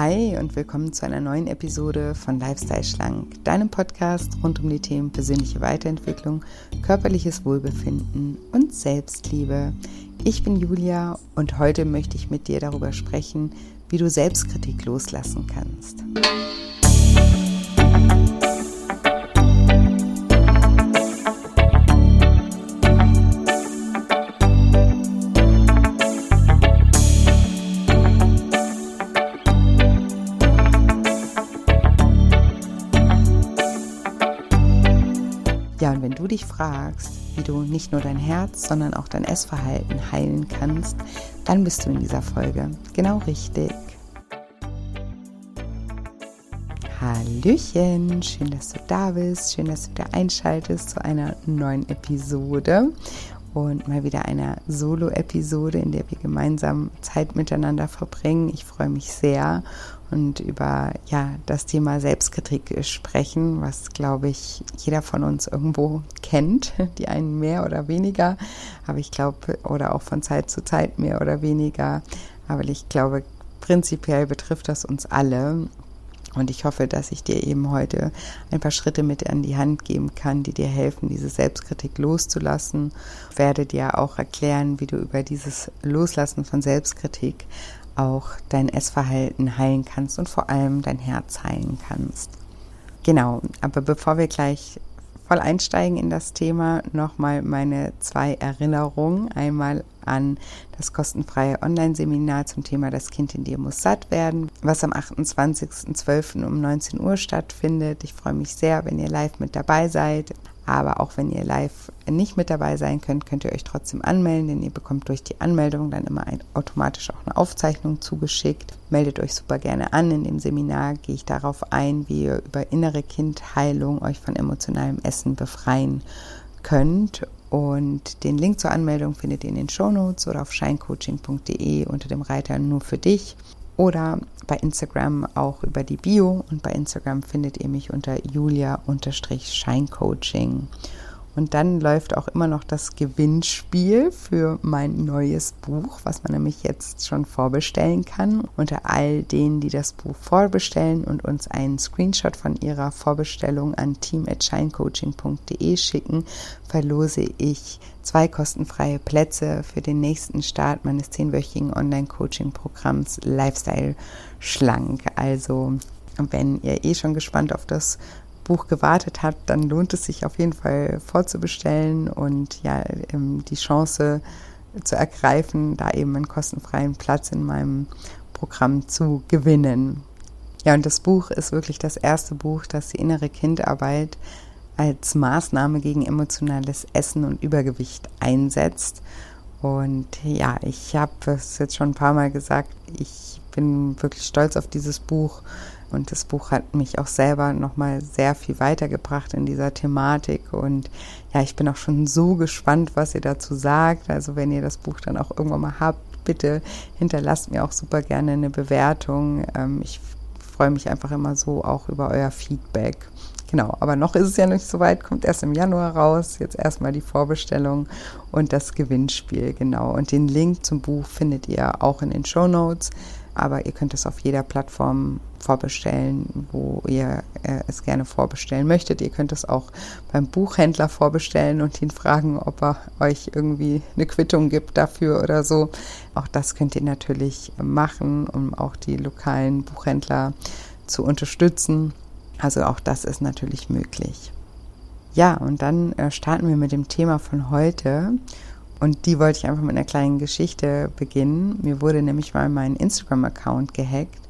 Hi und willkommen zu einer neuen Episode von Lifestyle Schlank, deinem Podcast rund um die Themen persönliche Weiterentwicklung, körperliches Wohlbefinden und Selbstliebe. Ich bin Julia und heute möchte ich mit dir darüber sprechen, wie du Selbstkritik loslassen kannst. Dich fragst, wie du nicht nur dein Herz, sondern auch dein Essverhalten heilen kannst, dann bist du in dieser Folge genau richtig. Hallöchen, schön, dass du da bist, schön, dass du wieder einschaltest zu einer neuen Episode und mal wieder einer Solo-Episode, in der wir gemeinsam Zeit miteinander verbringen. Ich freue mich sehr und über ja das Thema Selbstkritik sprechen, was glaube ich jeder von uns irgendwo kennt, die einen mehr oder weniger, aber ich glaube oder auch von Zeit zu Zeit mehr oder weniger, aber ich glaube prinzipiell betrifft das uns alle. Und ich hoffe, dass ich dir eben heute ein paar Schritte mit an die Hand geben kann, die dir helfen, diese Selbstkritik loszulassen. Ich werde dir auch erklären, wie du über dieses Loslassen von Selbstkritik auch dein Essverhalten heilen kannst und vor allem dein Herz heilen kannst. Genau, aber bevor wir gleich voll einsteigen in das Thema, nochmal meine zwei Erinnerungen. Einmal an das kostenfreie Online-Seminar zum Thema Das Kind in dir muss satt werden, was am 28.12. um 19 Uhr stattfindet. Ich freue mich sehr, wenn ihr live mit dabei seid. Aber auch wenn ihr live nicht mit dabei sein könnt, könnt ihr euch trotzdem anmelden, denn ihr bekommt durch die Anmeldung dann immer ein, automatisch auch eine Aufzeichnung zugeschickt. Meldet euch super gerne an. In dem Seminar gehe ich darauf ein, wie ihr über innere Kindheilung euch von emotionalem Essen befreien könnt. Und den Link zur Anmeldung findet ihr in den Show Notes oder auf shinecoaching.de unter dem Reiter nur für dich oder bei Instagram auch über die Bio und bei Instagram findet ihr mich unter julia-scheincoaching. Und dann läuft auch immer noch das Gewinnspiel für mein neues Buch, was man nämlich jetzt schon vorbestellen kann. Unter all denen, die das Buch vorbestellen und uns einen Screenshot von ihrer Vorbestellung an team.shinecoaching.de schicken, verlose ich zwei kostenfreie Plätze für den nächsten Start meines zehnwöchigen Online-Coaching-Programms Lifestyle Schlank. Also wenn ihr eh schon gespannt auf das Buch gewartet hat, dann lohnt es sich auf jeden Fall vorzubestellen und ja, ähm, die Chance zu ergreifen, da eben einen kostenfreien Platz in meinem Programm zu gewinnen. Ja, und das Buch ist wirklich das erste Buch, das die innere Kindarbeit als Maßnahme gegen emotionales Essen und Übergewicht einsetzt. Und ja, ich habe es jetzt schon ein paar Mal gesagt, ich bin wirklich stolz auf dieses Buch und das Buch hat mich auch selber nochmal sehr viel weitergebracht in dieser Thematik. Und ja, ich bin auch schon so gespannt, was ihr dazu sagt. Also wenn ihr das Buch dann auch irgendwann mal habt, bitte hinterlasst mir auch super gerne eine Bewertung. Ähm, ich freue mich einfach immer so auch über euer Feedback. Genau, aber noch ist es ja nicht so weit, kommt erst im Januar raus. Jetzt erstmal die Vorbestellung und das Gewinnspiel, genau. Und den Link zum Buch findet ihr auch in den Show Notes aber ihr könnt es auf jeder Plattform vorbestellen, wo ihr äh, es gerne vorbestellen möchtet. Ihr könnt es auch beim Buchhändler vorbestellen und ihn fragen, ob er euch irgendwie eine Quittung gibt dafür oder so. Auch das könnt ihr natürlich machen, um auch die lokalen Buchhändler zu unterstützen. Also auch das ist natürlich möglich. Ja, und dann äh, starten wir mit dem Thema von heute. Und die wollte ich einfach mit einer kleinen Geschichte beginnen. Mir wurde nämlich mal mein Instagram-Account gehackt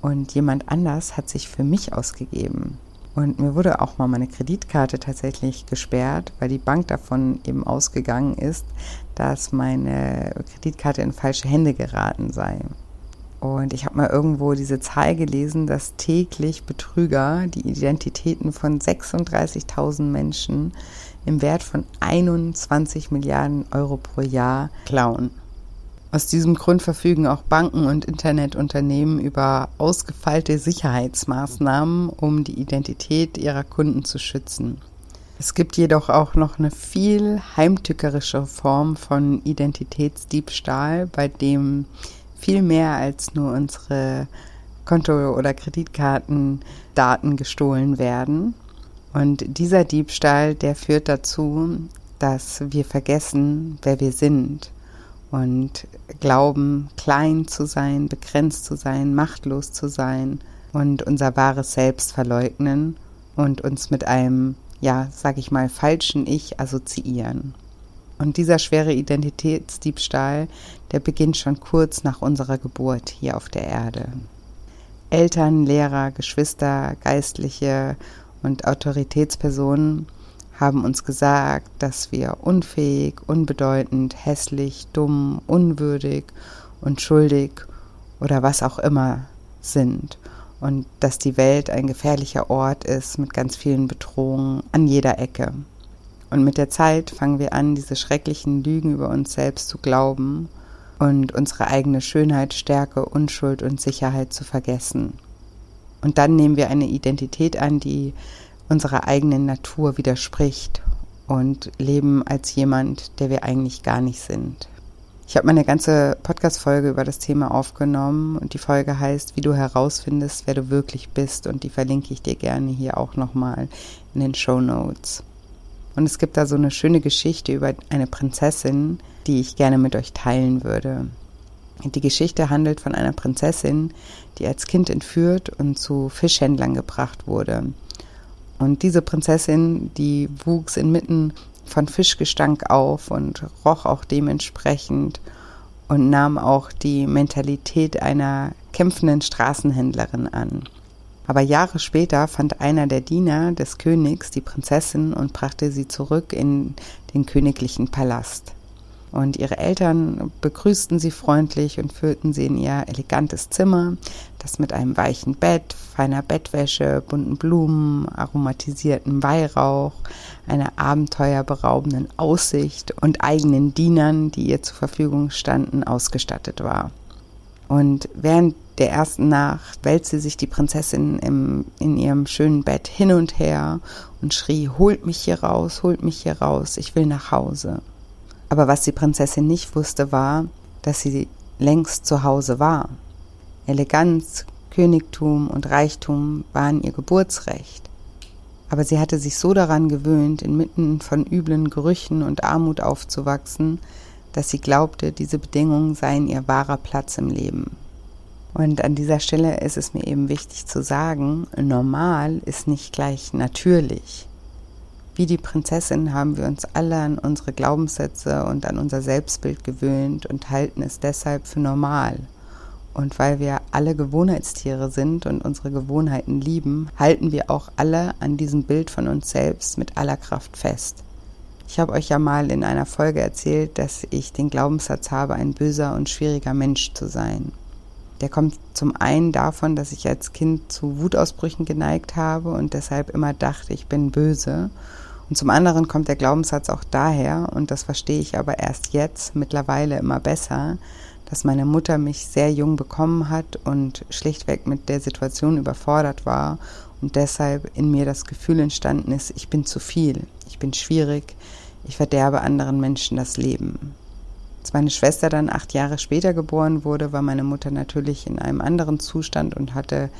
und jemand anders hat sich für mich ausgegeben. Und mir wurde auch mal meine Kreditkarte tatsächlich gesperrt, weil die Bank davon eben ausgegangen ist, dass meine Kreditkarte in falsche Hände geraten sei. Und ich habe mal irgendwo diese Zahl gelesen, dass täglich Betrüger die Identitäten von 36.000 Menschen im Wert von 21 Milliarden Euro pro Jahr klauen. Aus diesem Grund verfügen auch Banken und Internetunternehmen über ausgefeilte Sicherheitsmaßnahmen, um die Identität ihrer Kunden zu schützen. Es gibt jedoch auch noch eine viel heimtückerische Form von Identitätsdiebstahl, bei dem viel mehr als nur unsere Konto- oder Kreditkartendaten gestohlen werden. Und dieser Diebstahl, der führt dazu, dass wir vergessen, wer wir sind und glauben, klein zu sein, begrenzt zu sein, machtlos zu sein und unser wahres Selbst verleugnen und uns mit einem, ja, sag ich mal, falschen Ich assoziieren. Und dieser schwere Identitätsdiebstahl, der beginnt schon kurz nach unserer Geburt hier auf der Erde. Eltern, Lehrer, Geschwister, Geistliche und Autoritätspersonen haben uns gesagt, dass wir unfähig, unbedeutend, hässlich, dumm, unwürdig und schuldig oder was auch immer sind und dass die Welt ein gefährlicher Ort ist mit ganz vielen Bedrohungen an jeder Ecke. Und mit der Zeit fangen wir an, diese schrecklichen Lügen über uns selbst zu glauben und unsere eigene Schönheit, Stärke, Unschuld und Sicherheit zu vergessen. Und dann nehmen wir eine Identität an, die unserer eigenen Natur widerspricht und leben als jemand, der wir eigentlich gar nicht sind. Ich habe meine ganze Podcast-Folge über das Thema aufgenommen und die Folge heißt, wie du herausfindest, wer du wirklich bist und die verlinke ich dir gerne hier auch nochmal in den Show Notes. Und es gibt da so eine schöne Geschichte über eine Prinzessin, die ich gerne mit euch teilen würde. Die Geschichte handelt von einer Prinzessin, die als Kind entführt und zu Fischhändlern gebracht wurde. Und diese Prinzessin, die wuchs inmitten von Fischgestank auf und roch auch dementsprechend und nahm auch die Mentalität einer kämpfenden Straßenhändlerin an. Aber Jahre später fand einer der Diener des Königs die Prinzessin und brachte sie zurück in den königlichen Palast. Und ihre Eltern begrüßten sie freundlich und führten sie in ihr elegantes Zimmer, das mit einem weichen Bett, feiner Bettwäsche, bunten Blumen, aromatisiertem Weihrauch, einer abenteuerberaubenden Aussicht und eigenen Dienern, die ihr zur Verfügung standen, ausgestattet war. Und während der ersten Nacht wälzte sich die Prinzessin im, in ihrem schönen Bett hin und her und schrie, holt mich hier raus, holt mich hier raus, ich will nach Hause. Aber was die Prinzessin nicht wusste, war, dass sie längst zu Hause war. Eleganz, Königtum und Reichtum waren ihr Geburtsrecht. Aber sie hatte sich so daran gewöhnt, inmitten von üblen Gerüchen und Armut aufzuwachsen, dass sie glaubte, diese Bedingungen seien ihr wahrer Platz im Leben. Und an dieser Stelle ist es mir eben wichtig zu sagen, normal ist nicht gleich natürlich. Wie die Prinzessin haben wir uns alle an unsere Glaubenssätze und an unser Selbstbild gewöhnt und halten es deshalb für normal. Und weil wir alle Gewohnheitstiere sind und unsere Gewohnheiten lieben, halten wir auch alle an diesem Bild von uns selbst mit aller Kraft fest. Ich habe euch ja mal in einer Folge erzählt, dass ich den Glaubenssatz habe, ein böser und schwieriger Mensch zu sein. Der kommt zum einen davon, dass ich als Kind zu Wutausbrüchen geneigt habe und deshalb immer dachte, ich bin böse. Und zum anderen kommt der Glaubenssatz auch daher, und das verstehe ich aber erst jetzt, mittlerweile immer besser, dass meine Mutter mich sehr jung bekommen hat und schlichtweg mit der Situation überfordert war und deshalb in mir das Gefühl entstanden ist, ich bin zu viel, ich bin schwierig, ich verderbe anderen Menschen das Leben. Als meine Schwester dann acht Jahre später geboren wurde, war meine Mutter natürlich in einem anderen Zustand und hatte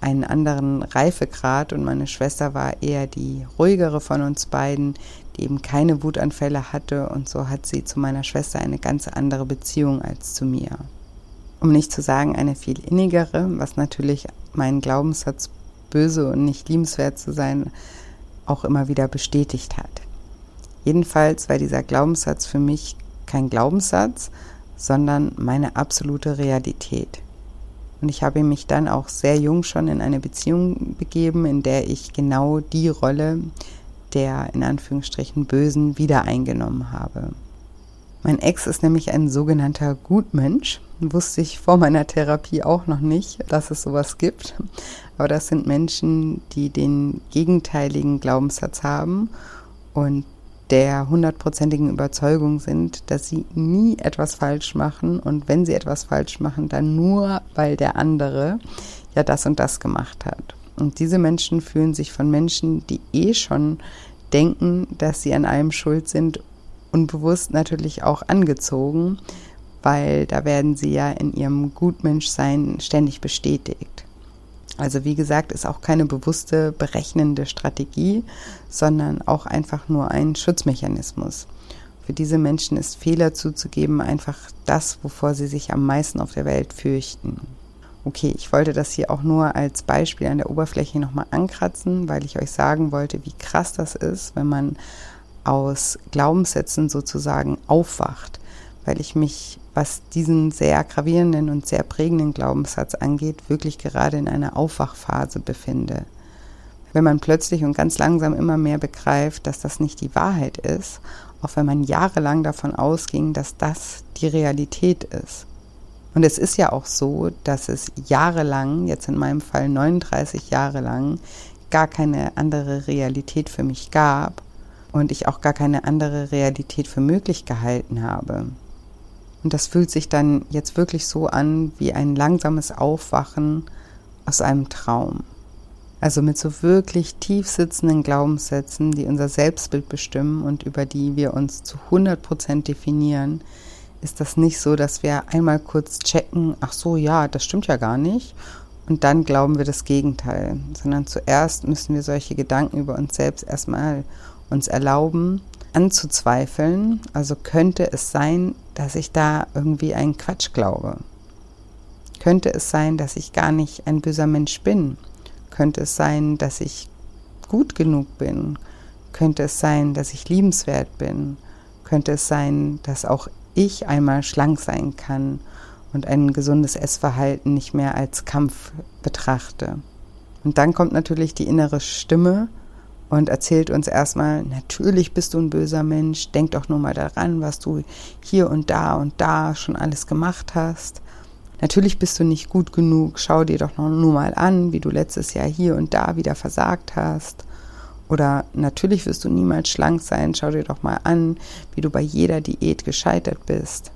einen anderen Reifegrad und meine Schwester war eher die ruhigere von uns beiden, die eben keine Wutanfälle hatte und so hat sie zu meiner Schwester eine ganz andere Beziehung als zu mir. Um nicht zu sagen eine viel innigere, was natürlich meinen Glaubenssatz böse und nicht liebenswert zu sein auch immer wieder bestätigt hat. Jedenfalls war dieser Glaubenssatz für mich kein Glaubenssatz, sondern meine absolute Realität. Und ich habe mich dann auch sehr jung schon in eine Beziehung begeben, in der ich genau die Rolle der in Anführungsstrichen Bösen wieder eingenommen habe. Mein Ex ist nämlich ein sogenannter Gutmensch. Wusste ich vor meiner Therapie auch noch nicht, dass es sowas gibt. Aber das sind Menschen, die den gegenteiligen Glaubenssatz haben und der hundertprozentigen Überzeugung sind, dass sie nie etwas falsch machen und wenn sie etwas falsch machen, dann nur, weil der andere ja das und das gemacht hat. Und diese Menschen fühlen sich von Menschen, die eh schon denken, dass sie an allem schuld sind, unbewusst natürlich auch angezogen, weil da werden sie ja in ihrem Gutmenschsein ständig bestätigt. Also wie gesagt, ist auch keine bewusste berechnende Strategie, sondern auch einfach nur ein Schutzmechanismus. Für diese Menschen ist Fehler zuzugeben einfach das, wovor sie sich am meisten auf der Welt fürchten. Okay, ich wollte das hier auch nur als Beispiel an der Oberfläche nochmal ankratzen, weil ich euch sagen wollte, wie krass das ist, wenn man aus Glaubenssätzen sozusagen aufwacht, weil ich mich, was diesen sehr gravierenden und sehr prägenden Glaubenssatz angeht, wirklich gerade in einer Aufwachphase befinde. Wenn man plötzlich und ganz langsam immer mehr begreift, dass das nicht die Wahrheit ist, auch wenn man jahrelang davon ausging, dass das die Realität ist. Und es ist ja auch so, dass es jahrelang, jetzt in meinem Fall 39 Jahre lang, gar keine andere Realität für mich gab und ich auch gar keine andere Realität für möglich gehalten habe. Und das fühlt sich dann jetzt wirklich so an wie ein langsames Aufwachen aus einem Traum. Also mit so wirklich tief sitzenden Glaubenssätzen, die unser Selbstbild bestimmen und über die wir uns zu 100 Prozent definieren, ist das nicht so, dass wir einmal kurz checken, ach so, ja, das stimmt ja gar nicht. Und dann glauben wir das Gegenteil, sondern zuerst müssen wir solche Gedanken über uns selbst erstmal uns erlauben, anzuzweifeln. Also könnte es sein, dass ich da irgendwie einen Quatsch glaube? Könnte es sein, dass ich gar nicht ein böser Mensch bin? Könnte es sein, dass ich gut genug bin? Könnte es sein, dass ich liebenswert bin? Könnte es sein, dass auch ich einmal schlank sein kann und ein gesundes Essverhalten nicht mehr als Kampf betrachte? Und dann kommt natürlich die innere Stimme und erzählt uns erstmal, natürlich bist du ein böser Mensch, denk doch nur mal daran, was du hier und da und da schon alles gemacht hast. Natürlich bist du nicht gut genug, schau dir doch nur mal an, wie du letztes Jahr hier und da wieder versagt hast. Oder natürlich wirst du niemals schlank sein, schau dir doch mal an, wie du bei jeder Diät gescheitert bist.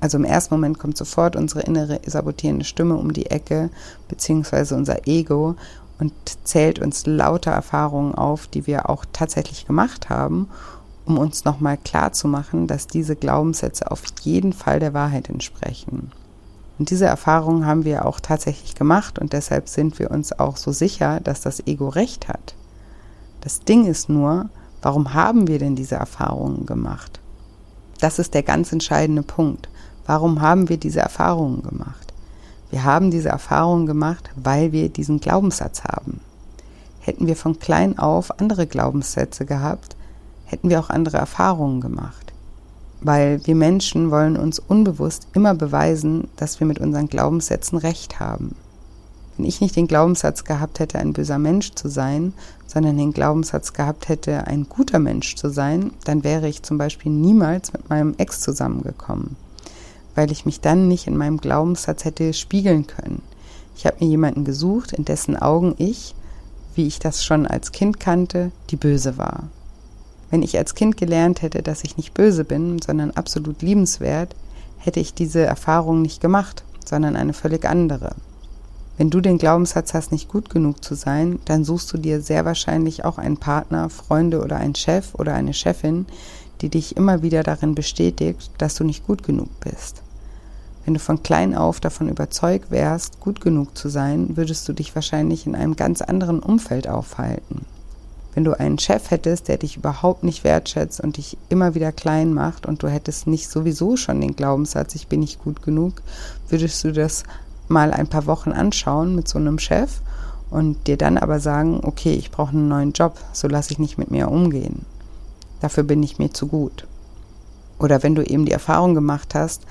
Also im ersten Moment kommt sofort unsere innere sabotierende Stimme um die Ecke, beziehungsweise unser Ego und zählt uns lauter Erfahrungen auf, die wir auch tatsächlich gemacht haben, um uns nochmal klarzumachen, dass diese Glaubenssätze auf jeden Fall der Wahrheit entsprechen. Und diese Erfahrungen haben wir auch tatsächlich gemacht und deshalb sind wir uns auch so sicher, dass das Ego recht hat. Das Ding ist nur, warum haben wir denn diese Erfahrungen gemacht? Das ist der ganz entscheidende Punkt. Warum haben wir diese Erfahrungen gemacht? Wir haben diese Erfahrung gemacht, weil wir diesen Glaubenssatz haben. Hätten wir von klein auf andere Glaubenssätze gehabt, hätten wir auch andere Erfahrungen gemacht. Weil wir Menschen wollen uns unbewusst immer beweisen, dass wir mit unseren Glaubenssätzen recht haben. Wenn ich nicht den Glaubenssatz gehabt hätte, ein böser Mensch zu sein, sondern den Glaubenssatz gehabt hätte, ein guter Mensch zu sein, dann wäre ich zum Beispiel niemals mit meinem Ex zusammengekommen weil ich mich dann nicht in meinem Glaubenssatz hätte spiegeln können. Ich habe mir jemanden gesucht, in dessen Augen ich, wie ich das schon als Kind kannte, die Böse war. Wenn ich als Kind gelernt hätte, dass ich nicht böse bin, sondern absolut liebenswert, hätte ich diese Erfahrung nicht gemacht, sondern eine völlig andere. Wenn du den Glaubenssatz hast, nicht gut genug zu sein, dann suchst du dir sehr wahrscheinlich auch einen Partner, Freunde oder einen Chef oder eine Chefin, die dich immer wieder darin bestätigt, dass du nicht gut genug bist. Wenn du von klein auf davon überzeugt wärst, gut genug zu sein, würdest du dich wahrscheinlich in einem ganz anderen Umfeld aufhalten. Wenn du einen Chef hättest, der dich überhaupt nicht wertschätzt und dich immer wieder klein macht und du hättest nicht sowieso schon den Glaubenssatz, ich bin nicht gut genug, würdest du das mal ein paar Wochen anschauen mit so einem Chef und dir dann aber sagen, okay, ich brauche einen neuen Job, so lasse ich nicht mit mir umgehen. Dafür bin ich mir zu gut. Oder wenn du eben die Erfahrung gemacht hast,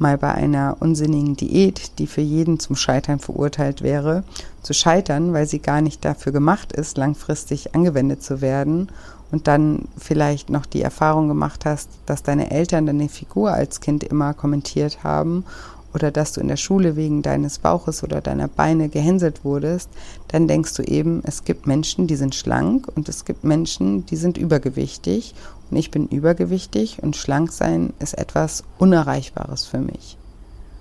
mal bei einer unsinnigen Diät, die für jeden zum Scheitern verurteilt wäre, zu scheitern, weil sie gar nicht dafür gemacht ist, langfristig angewendet zu werden und dann vielleicht noch die Erfahrung gemacht hast, dass deine Eltern deine Figur als Kind immer kommentiert haben oder dass du in der Schule wegen deines Bauches oder deiner Beine gehänselt wurdest, dann denkst du eben, es gibt Menschen, die sind schlank und es gibt Menschen, die sind übergewichtig und ich bin übergewichtig und schlank sein ist etwas Unerreichbares für mich.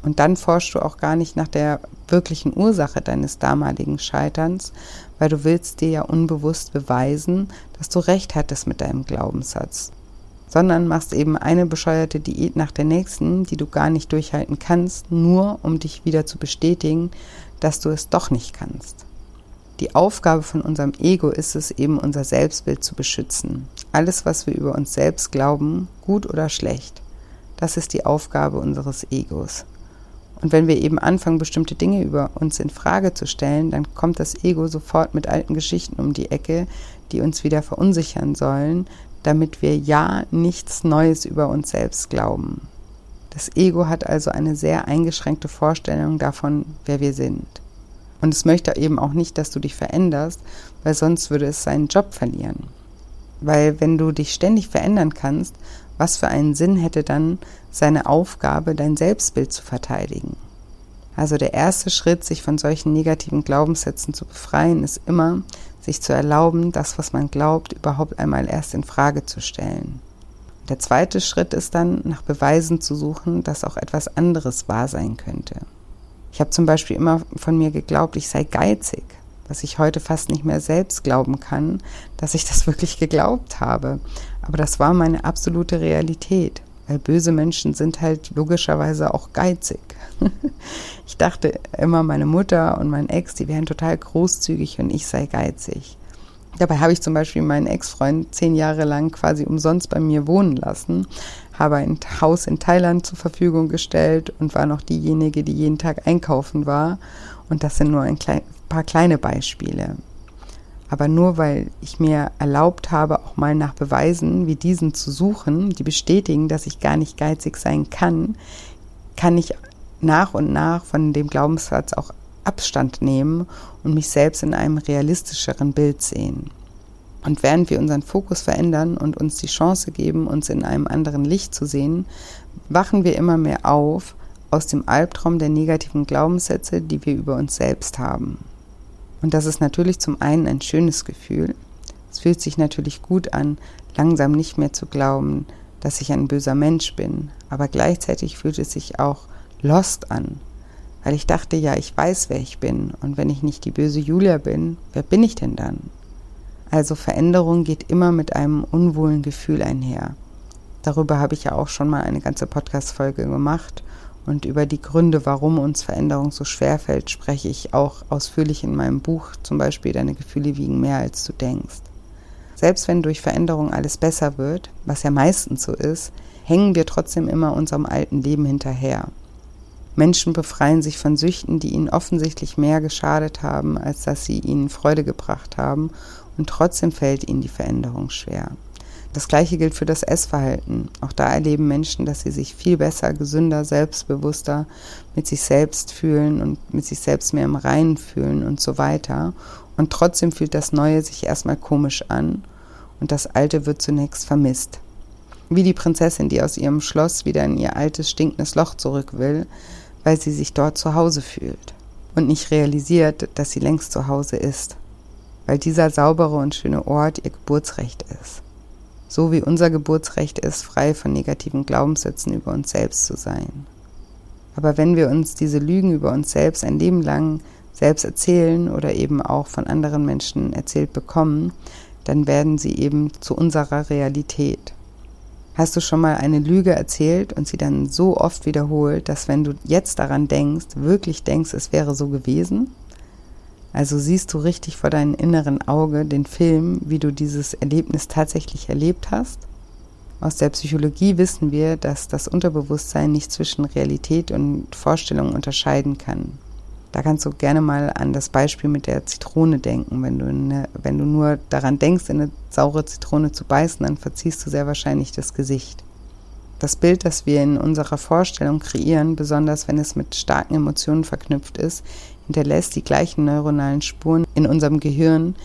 Und dann forschst du auch gar nicht nach der wirklichen Ursache deines damaligen Scheiterns, weil du willst dir ja unbewusst beweisen, dass du recht hattest mit deinem Glaubenssatz sondern machst eben eine bescheuerte Diät nach der nächsten, die du gar nicht durchhalten kannst, nur um dich wieder zu bestätigen, dass du es doch nicht kannst. Die Aufgabe von unserem Ego ist es eben, unser Selbstbild zu beschützen. Alles, was wir über uns selbst glauben, gut oder schlecht, das ist die Aufgabe unseres Egos. Und wenn wir eben anfangen, bestimmte Dinge über uns in Frage zu stellen, dann kommt das Ego sofort mit alten Geschichten um die Ecke, die uns wieder verunsichern sollen, damit wir ja nichts Neues über uns selbst glauben. Das Ego hat also eine sehr eingeschränkte Vorstellung davon, wer wir sind. Und es möchte eben auch nicht, dass du dich veränderst, weil sonst würde es seinen Job verlieren. Weil wenn du dich ständig verändern kannst, was für einen Sinn hätte dann seine Aufgabe, dein Selbstbild zu verteidigen? Also der erste Schritt, sich von solchen negativen Glaubenssätzen zu befreien, ist immer, sich zu erlauben, das, was man glaubt, überhaupt einmal erst in Frage zu stellen. Der zweite Schritt ist dann, nach Beweisen zu suchen, dass auch etwas anderes wahr sein könnte. Ich habe zum Beispiel immer von mir geglaubt, ich sei geizig, was ich heute fast nicht mehr selbst glauben kann, dass ich das wirklich geglaubt habe. Aber das war meine absolute Realität, weil böse Menschen sind halt logischerweise auch geizig. ich dachte immer, meine Mutter und mein Ex, die wären total großzügig und ich sei geizig. Dabei habe ich zum Beispiel meinen Ex-Freund zehn Jahre lang quasi umsonst bei mir wohnen lassen, habe ein Haus in Thailand zur Verfügung gestellt und war noch diejenige, die jeden Tag einkaufen war. Und das sind nur ein klein, paar kleine Beispiele. Aber nur weil ich mir erlaubt habe, auch mal nach Beweisen wie diesen zu suchen, die bestätigen, dass ich gar nicht geizig sein kann, kann ich nach und nach von dem Glaubenssatz auch Abstand nehmen und mich selbst in einem realistischeren Bild sehen. Und während wir unseren Fokus verändern und uns die Chance geben, uns in einem anderen Licht zu sehen, wachen wir immer mehr auf aus dem Albtraum der negativen Glaubenssätze, die wir über uns selbst haben. Und das ist natürlich zum einen ein schönes Gefühl. Es fühlt sich natürlich gut an, langsam nicht mehr zu glauben, dass ich ein böser Mensch bin, aber gleichzeitig fühlt es sich auch lost an, weil ich dachte, ja, ich weiß, wer ich bin. Und wenn ich nicht die böse Julia bin, wer bin ich denn dann? Also Veränderung geht immer mit einem unwohlen Gefühl einher. Darüber habe ich ja auch schon mal eine ganze Podcast-Folge gemacht. Und über die Gründe, warum uns Veränderung so schwer fällt, spreche ich auch ausführlich in meinem Buch, zum Beispiel Deine Gefühle wiegen mehr, als du denkst. Selbst wenn durch Veränderung alles besser wird, was ja meistens so ist, hängen wir trotzdem immer unserem alten Leben hinterher. Menschen befreien sich von Süchten, die ihnen offensichtlich mehr geschadet haben, als dass sie ihnen Freude gebracht haben, und trotzdem fällt ihnen die Veränderung schwer. Das gleiche gilt für das Essverhalten. Auch da erleben Menschen, dass sie sich viel besser, gesünder, selbstbewusster mit sich selbst fühlen und mit sich selbst mehr im Reinen fühlen und so weiter. Und trotzdem fühlt das Neue sich erstmal komisch an und das Alte wird zunächst vermisst. Wie die Prinzessin, die aus ihrem Schloss wieder in ihr altes, stinkendes Loch zurück will, weil sie sich dort zu Hause fühlt und nicht realisiert, dass sie längst zu Hause ist, weil dieser saubere und schöne Ort ihr Geburtsrecht ist. So wie unser Geburtsrecht ist, frei von negativen Glaubenssätzen über uns selbst zu sein. Aber wenn wir uns diese Lügen über uns selbst ein Leben lang selbst erzählen oder eben auch von anderen Menschen erzählt bekommen, dann werden sie eben zu unserer Realität. Hast du schon mal eine Lüge erzählt und sie dann so oft wiederholt, dass wenn du jetzt daran denkst, wirklich denkst, es wäre so gewesen? Also siehst du richtig vor deinem inneren Auge den Film, wie du dieses Erlebnis tatsächlich erlebt hast? Aus der Psychologie wissen wir, dass das Unterbewusstsein nicht zwischen Realität und Vorstellung unterscheiden kann. Da kannst du gerne mal an das Beispiel mit der Zitrone denken. Wenn du, eine, wenn du nur daran denkst, in eine saure Zitrone zu beißen, dann verziehst du sehr wahrscheinlich das Gesicht. Das Bild, das wir in unserer Vorstellung kreieren, besonders wenn es mit starken Emotionen verknüpft ist, hinterlässt die gleichen neuronalen Spuren in unserem Gehirn,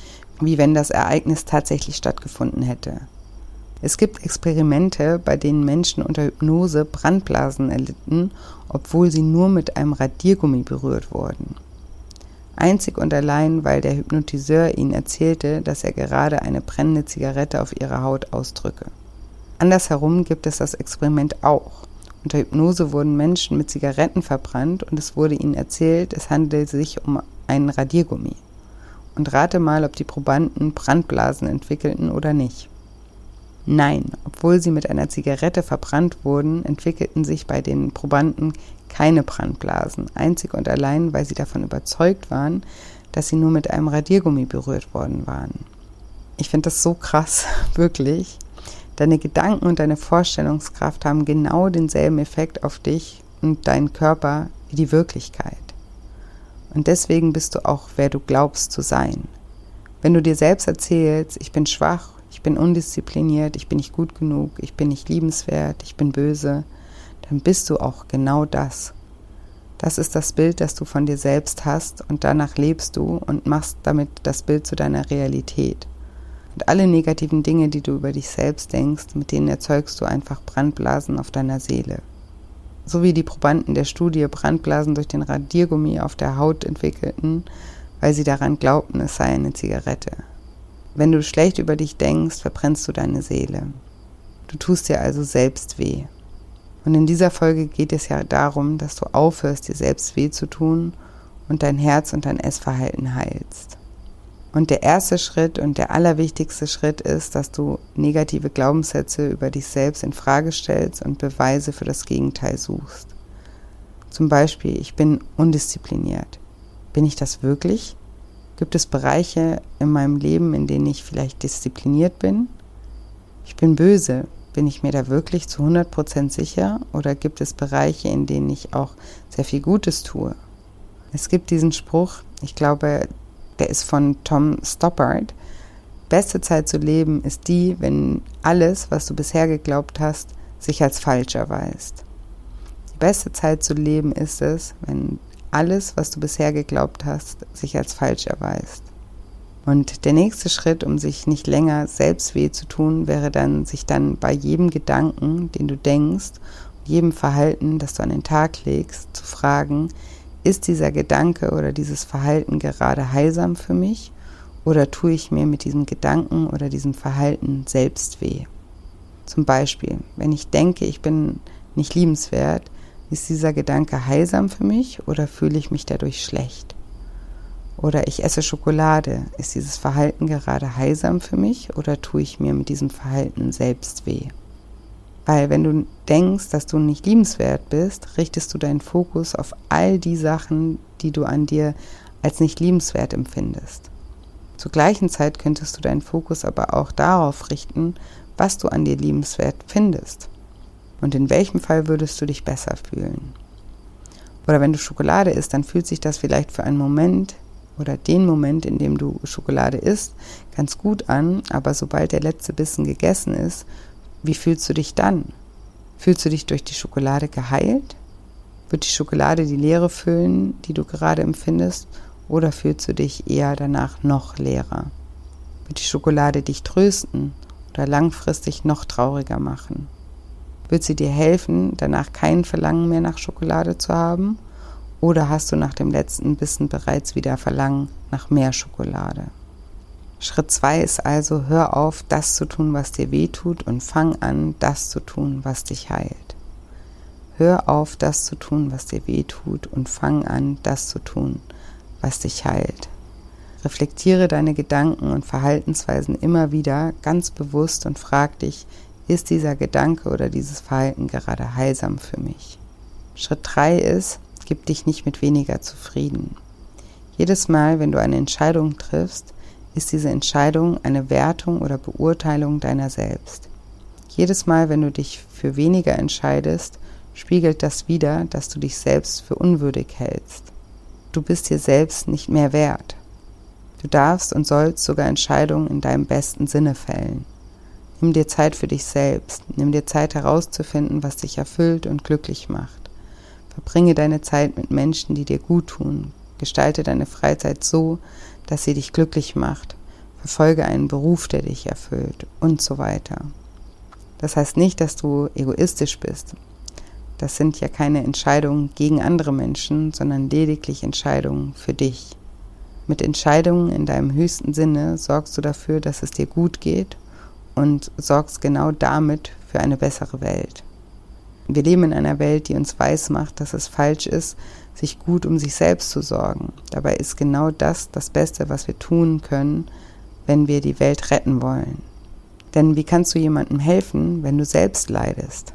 wie wenn das Ereignis tatsächlich stattgefunden hätte. Es gibt Experimente, bei denen Menschen unter Hypnose Brandblasen erlitten, obwohl sie nur mit einem Radiergummi berührt wurden. Einzig und allein, weil der Hypnotiseur ihnen erzählte, dass er gerade eine brennende Zigarette auf ihrer Haut ausdrücke. Andersherum gibt es das Experiment auch. Unter Hypnose wurden Menschen mit Zigaretten verbrannt und es wurde ihnen erzählt, es handele sich um einen Radiergummi. Und rate mal, ob die Probanden Brandblasen entwickelten oder nicht. Nein, obwohl sie mit einer Zigarette verbrannt wurden, entwickelten sich bei den Probanden keine Brandblasen, einzig und allein, weil sie davon überzeugt waren, dass sie nur mit einem Radiergummi berührt worden waren. Ich finde das so krass, wirklich. Deine Gedanken und deine Vorstellungskraft haben genau denselben Effekt auf dich und deinen Körper wie die Wirklichkeit. Und deswegen bist du auch, wer du glaubst zu sein. Wenn du dir selbst erzählst, ich bin schwach, ich bin undiszipliniert, ich bin nicht gut genug, ich bin nicht liebenswert, ich bin böse, dann bist du auch genau das. Das ist das Bild, das du von dir selbst hast und danach lebst du und machst damit das Bild zu deiner Realität. Und alle negativen Dinge, die du über dich selbst denkst, mit denen erzeugst du einfach Brandblasen auf deiner Seele. So wie die Probanden der Studie Brandblasen durch den Radiergummi auf der Haut entwickelten, weil sie daran glaubten, es sei eine Zigarette. Wenn du schlecht über dich denkst, verbrennst du deine Seele. Du tust dir also selbst weh. Und in dieser Folge geht es ja darum, dass du aufhörst, dir selbst weh zu tun und dein Herz und dein Essverhalten heilst. Und der erste Schritt und der allerwichtigste Schritt ist, dass du negative Glaubenssätze über dich selbst in Frage stellst und Beweise für das Gegenteil suchst. Zum Beispiel, ich bin undiszipliniert. Bin ich das wirklich? Gibt es Bereiche in meinem Leben, in denen ich vielleicht diszipliniert bin? Ich bin böse. Bin ich mir da wirklich zu 100% sicher oder gibt es Bereiche, in denen ich auch sehr viel Gutes tue? Es gibt diesen Spruch, ich glaube, der ist von Tom Stoppard. Beste Zeit zu leben ist die, wenn alles, was du bisher geglaubt hast, sich als falsch erweist. Die beste Zeit zu leben ist es, wenn alles, was du bisher geglaubt hast, sich als falsch erweist. Und der nächste Schritt, um sich nicht länger selbst weh zu tun, wäre dann, sich dann bei jedem Gedanken, den du denkst, jedem Verhalten, das du an den Tag legst, zu fragen, ist dieser Gedanke oder dieses Verhalten gerade heilsam für mich oder tue ich mir mit diesem Gedanken oder diesem Verhalten selbst weh? Zum Beispiel, wenn ich denke, ich bin nicht liebenswert, ist dieser Gedanke heilsam für mich oder fühle ich mich dadurch schlecht? Oder ich esse Schokolade, ist dieses Verhalten gerade heilsam für mich oder tue ich mir mit diesem Verhalten selbst weh? Weil wenn du denkst, dass du nicht liebenswert bist, richtest du deinen Fokus auf all die Sachen, die du an dir als nicht liebenswert empfindest. Zur gleichen Zeit könntest du deinen Fokus aber auch darauf richten, was du an dir liebenswert findest. Und in welchem Fall würdest du dich besser fühlen? Oder wenn du Schokolade isst, dann fühlt sich das vielleicht für einen Moment oder den Moment, in dem du Schokolade isst, ganz gut an, aber sobald der letzte Bissen gegessen ist, wie fühlst du dich dann? Fühlst du dich durch die Schokolade geheilt? Wird die Schokolade die Leere füllen, die du gerade empfindest? Oder fühlst du dich eher danach noch leerer? Wird die Schokolade dich trösten oder langfristig noch trauriger machen? Wird sie dir helfen, danach kein Verlangen mehr nach Schokolade zu haben? Oder hast du nach dem letzten Bissen bereits wieder Verlangen nach mehr Schokolade? Schritt zwei ist also, hör auf, das zu tun, was dir weh tut und fang an, das zu tun, was dich heilt. Hör auf, das zu tun, was dir weh tut und fang an, das zu tun, was dich heilt. Reflektiere deine Gedanken und Verhaltensweisen immer wieder ganz bewusst und frag dich, ist dieser Gedanke oder dieses Verhalten gerade heilsam für mich? Schritt drei ist, gib dich nicht mit weniger zufrieden. Jedes Mal, wenn du eine Entscheidung triffst, ist diese Entscheidung eine Wertung oder Beurteilung deiner selbst. Jedes Mal, wenn du dich für weniger entscheidest, spiegelt das wider, dass du dich selbst für unwürdig hältst. Du bist dir selbst nicht mehr wert. Du darfst und sollst sogar Entscheidungen in deinem besten Sinne fällen. Nimm dir Zeit für dich selbst. Nimm dir Zeit herauszufinden, was dich erfüllt und glücklich macht. Verbringe deine Zeit mit Menschen, die dir gut tun. Gestalte deine Freizeit so, dass sie dich glücklich macht. Verfolge einen Beruf, der dich erfüllt und so weiter. Das heißt nicht, dass du egoistisch bist. Das sind ja keine Entscheidungen gegen andere Menschen, sondern lediglich Entscheidungen für dich. Mit Entscheidungen in deinem höchsten Sinne sorgst du dafür, dass es dir gut geht und sorgst genau damit für eine bessere Welt. Wir leben in einer Welt, die uns weismacht, dass es falsch ist, sich gut um sich selbst zu sorgen. Dabei ist genau das das Beste, was wir tun können, wenn wir die Welt retten wollen. Denn wie kannst du jemandem helfen, wenn du selbst leidest?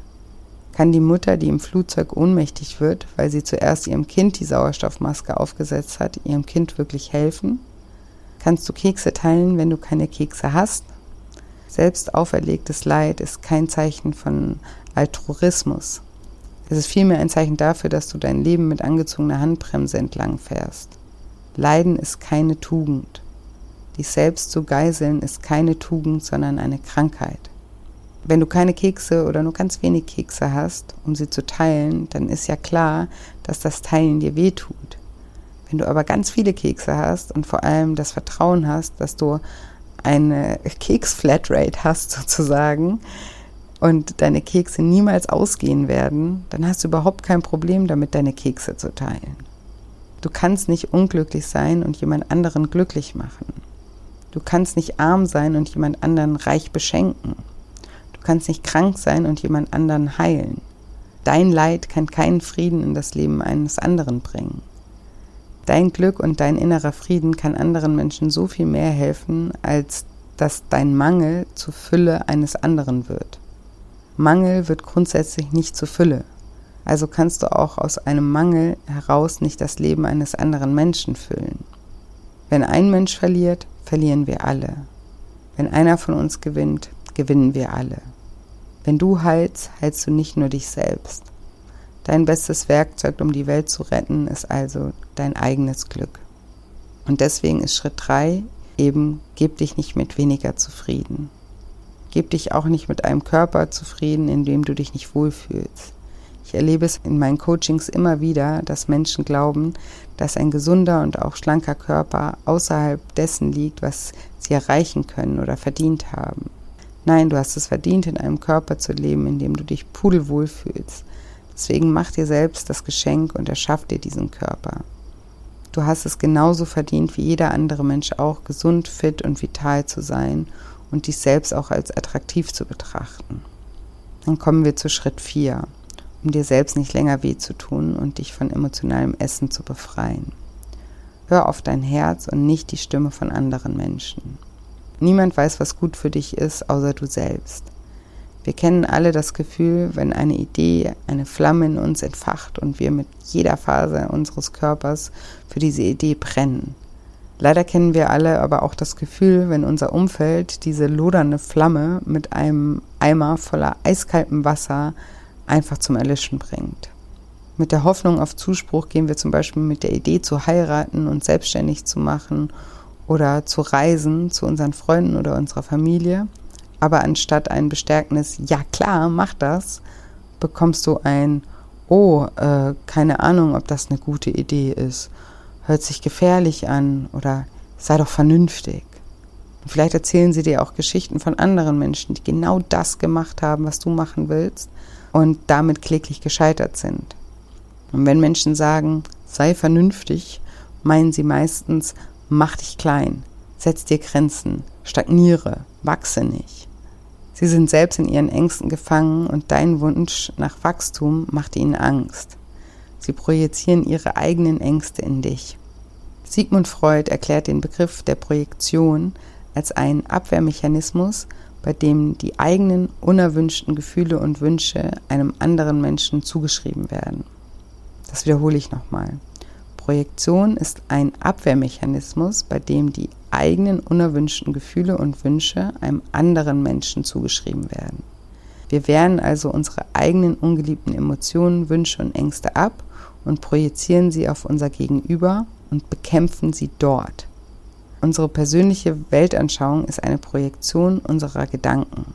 Kann die Mutter, die im Flugzeug ohnmächtig wird, weil sie zuerst ihrem Kind die Sauerstoffmaske aufgesetzt hat, ihrem Kind wirklich helfen? Kannst du Kekse teilen, wenn du keine Kekse hast? Selbst auferlegtes Leid ist kein Zeichen von Altruismus. Es ist vielmehr ein Zeichen dafür, dass du dein Leben mit angezogener Handbremse entlang fährst. Leiden ist keine Tugend. Dich selbst zu geiseln ist keine Tugend, sondern eine Krankheit. Wenn du keine Kekse oder nur ganz wenig Kekse hast, um sie zu teilen, dann ist ja klar, dass das Teilen dir wehtut. Wenn du aber ganz viele Kekse hast und vor allem das Vertrauen hast, dass du eine Keks-Flatrate hast sozusagen und deine Kekse niemals ausgehen werden, dann hast du überhaupt kein Problem damit, deine Kekse zu teilen. Du kannst nicht unglücklich sein und jemand anderen glücklich machen. Du kannst nicht arm sein und jemand anderen reich beschenken. Du kannst nicht krank sein und jemand anderen heilen. Dein Leid kann keinen Frieden in das Leben eines anderen bringen. Dein Glück und dein innerer Frieden kann anderen Menschen so viel mehr helfen, als dass dein Mangel zur Fülle eines anderen wird. Mangel wird grundsätzlich nicht zur Fülle. Also kannst du auch aus einem Mangel heraus nicht das Leben eines anderen Menschen füllen. Wenn ein Mensch verliert, verlieren wir alle. Wenn einer von uns gewinnt, gewinnen wir alle. Wenn du heilst, heilst du nicht nur dich selbst. Dein bestes Werkzeug, um die Welt zu retten, ist also dein eigenes Glück. Und deswegen ist Schritt 3 eben, gib dich nicht mit weniger zufrieden. Gib dich auch nicht mit einem Körper zufrieden, in dem du dich nicht wohlfühlst. Ich erlebe es in meinen Coachings immer wieder, dass Menschen glauben, dass ein gesunder und auch schlanker Körper außerhalb dessen liegt, was sie erreichen können oder verdient haben. Nein, du hast es verdient, in einem Körper zu leben, in dem du dich pudelwohl fühlst. Deswegen mach dir selbst das Geschenk und erschaff dir diesen Körper. Du hast es genauso verdient wie jeder andere Mensch auch, gesund, fit und vital zu sein und dich selbst auch als attraktiv zu betrachten. Dann kommen wir zu Schritt 4, um dir selbst nicht länger weh zu tun und dich von emotionalem Essen zu befreien. Hör auf dein Herz und nicht die Stimme von anderen Menschen. Niemand weiß, was gut für dich ist, außer du selbst. Wir kennen alle das Gefühl, wenn eine Idee eine Flamme in uns entfacht und wir mit jeder Phase unseres Körpers für diese Idee brennen. Leider kennen wir alle aber auch das Gefühl, wenn unser Umfeld diese lodernde Flamme mit einem Eimer voller eiskaltem Wasser einfach zum Erlischen bringt. Mit der Hoffnung auf Zuspruch gehen wir zum Beispiel mit der Idee zu heiraten und selbstständig zu machen oder zu reisen zu unseren Freunden oder unserer Familie. Aber anstatt ein bestärkendes Ja klar, mach das, bekommst du ein Oh, äh, keine Ahnung, ob das eine gute Idee ist hört sich gefährlich an oder sei doch vernünftig. Und vielleicht erzählen sie dir auch Geschichten von anderen Menschen, die genau das gemacht haben, was du machen willst und damit kläglich gescheitert sind. Und wenn Menschen sagen, sei vernünftig, meinen sie meistens, mach dich klein, setz dir Grenzen, stagniere, wachse nicht. Sie sind selbst in ihren Ängsten gefangen und dein Wunsch nach Wachstum macht ihnen Angst. Sie projizieren ihre eigenen Ängste in dich. Sigmund Freud erklärt den Begriff der Projektion als einen Abwehrmechanismus, bei dem die eigenen unerwünschten Gefühle und Wünsche einem anderen Menschen zugeschrieben werden. Das wiederhole ich nochmal. Projektion ist ein Abwehrmechanismus, bei dem die eigenen unerwünschten Gefühle und Wünsche einem anderen Menschen zugeschrieben werden. Wir wehren also unsere eigenen ungeliebten Emotionen, Wünsche und Ängste ab und projizieren sie auf unser Gegenüber und bekämpfen sie dort. Unsere persönliche Weltanschauung ist eine Projektion unserer Gedanken.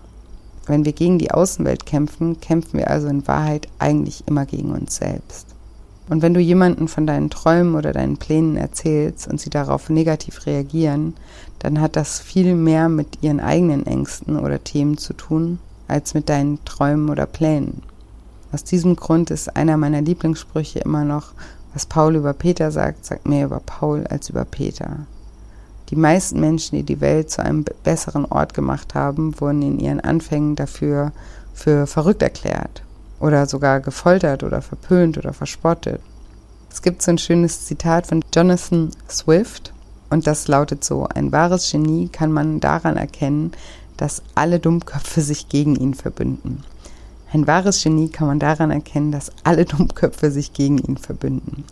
Wenn wir gegen die Außenwelt kämpfen, kämpfen wir also in Wahrheit eigentlich immer gegen uns selbst. Und wenn du jemanden von deinen Träumen oder deinen Plänen erzählst und sie darauf negativ reagieren, dann hat das viel mehr mit ihren eigenen Ängsten oder Themen zu tun, als mit deinen Träumen oder Plänen. Aus diesem Grund ist einer meiner Lieblingssprüche immer noch, was Paul über Peter sagt, sagt mehr über Paul als über Peter. Die meisten Menschen, die die Welt zu einem besseren Ort gemacht haben, wurden in ihren Anfängen dafür für verrückt erklärt oder sogar gefoltert oder verpönt oder verspottet. Es gibt so ein schönes Zitat von Jonathan Swift und das lautet so, ein wahres Genie kann man daran erkennen, dass alle Dummköpfe sich gegen ihn verbünden. Ein wahres Genie kann man daran erkennen, dass alle Dummköpfe sich gegen ihn verbünden.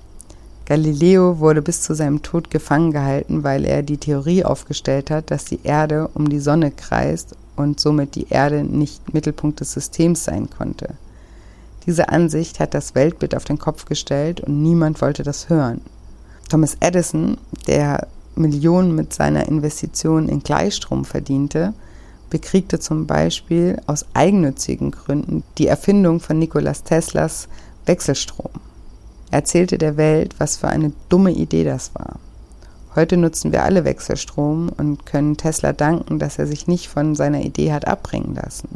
Galileo wurde bis zu seinem Tod gefangen gehalten, weil er die Theorie aufgestellt hat, dass die Erde um die Sonne kreist und somit die Erde nicht Mittelpunkt des Systems sein konnte. Diese Ansicht hat das Weltbild auf den Kopf gestellt und niemand wollte das hören. Thomas Edison, der Millionen mit seiner Investition in Gleichstrom verdiente, bekriegte zum Beispiel aus eigennützigen Gründen die Erfindung von Nikolas Teslas Wechselstrom. Er erzählte der Welt, was für eine dumme Idee das war. Heute nutzen wir alle Wechselstrom und können Tesla danken, dass er sich nicht von seiner Idee hat abbringen lassen.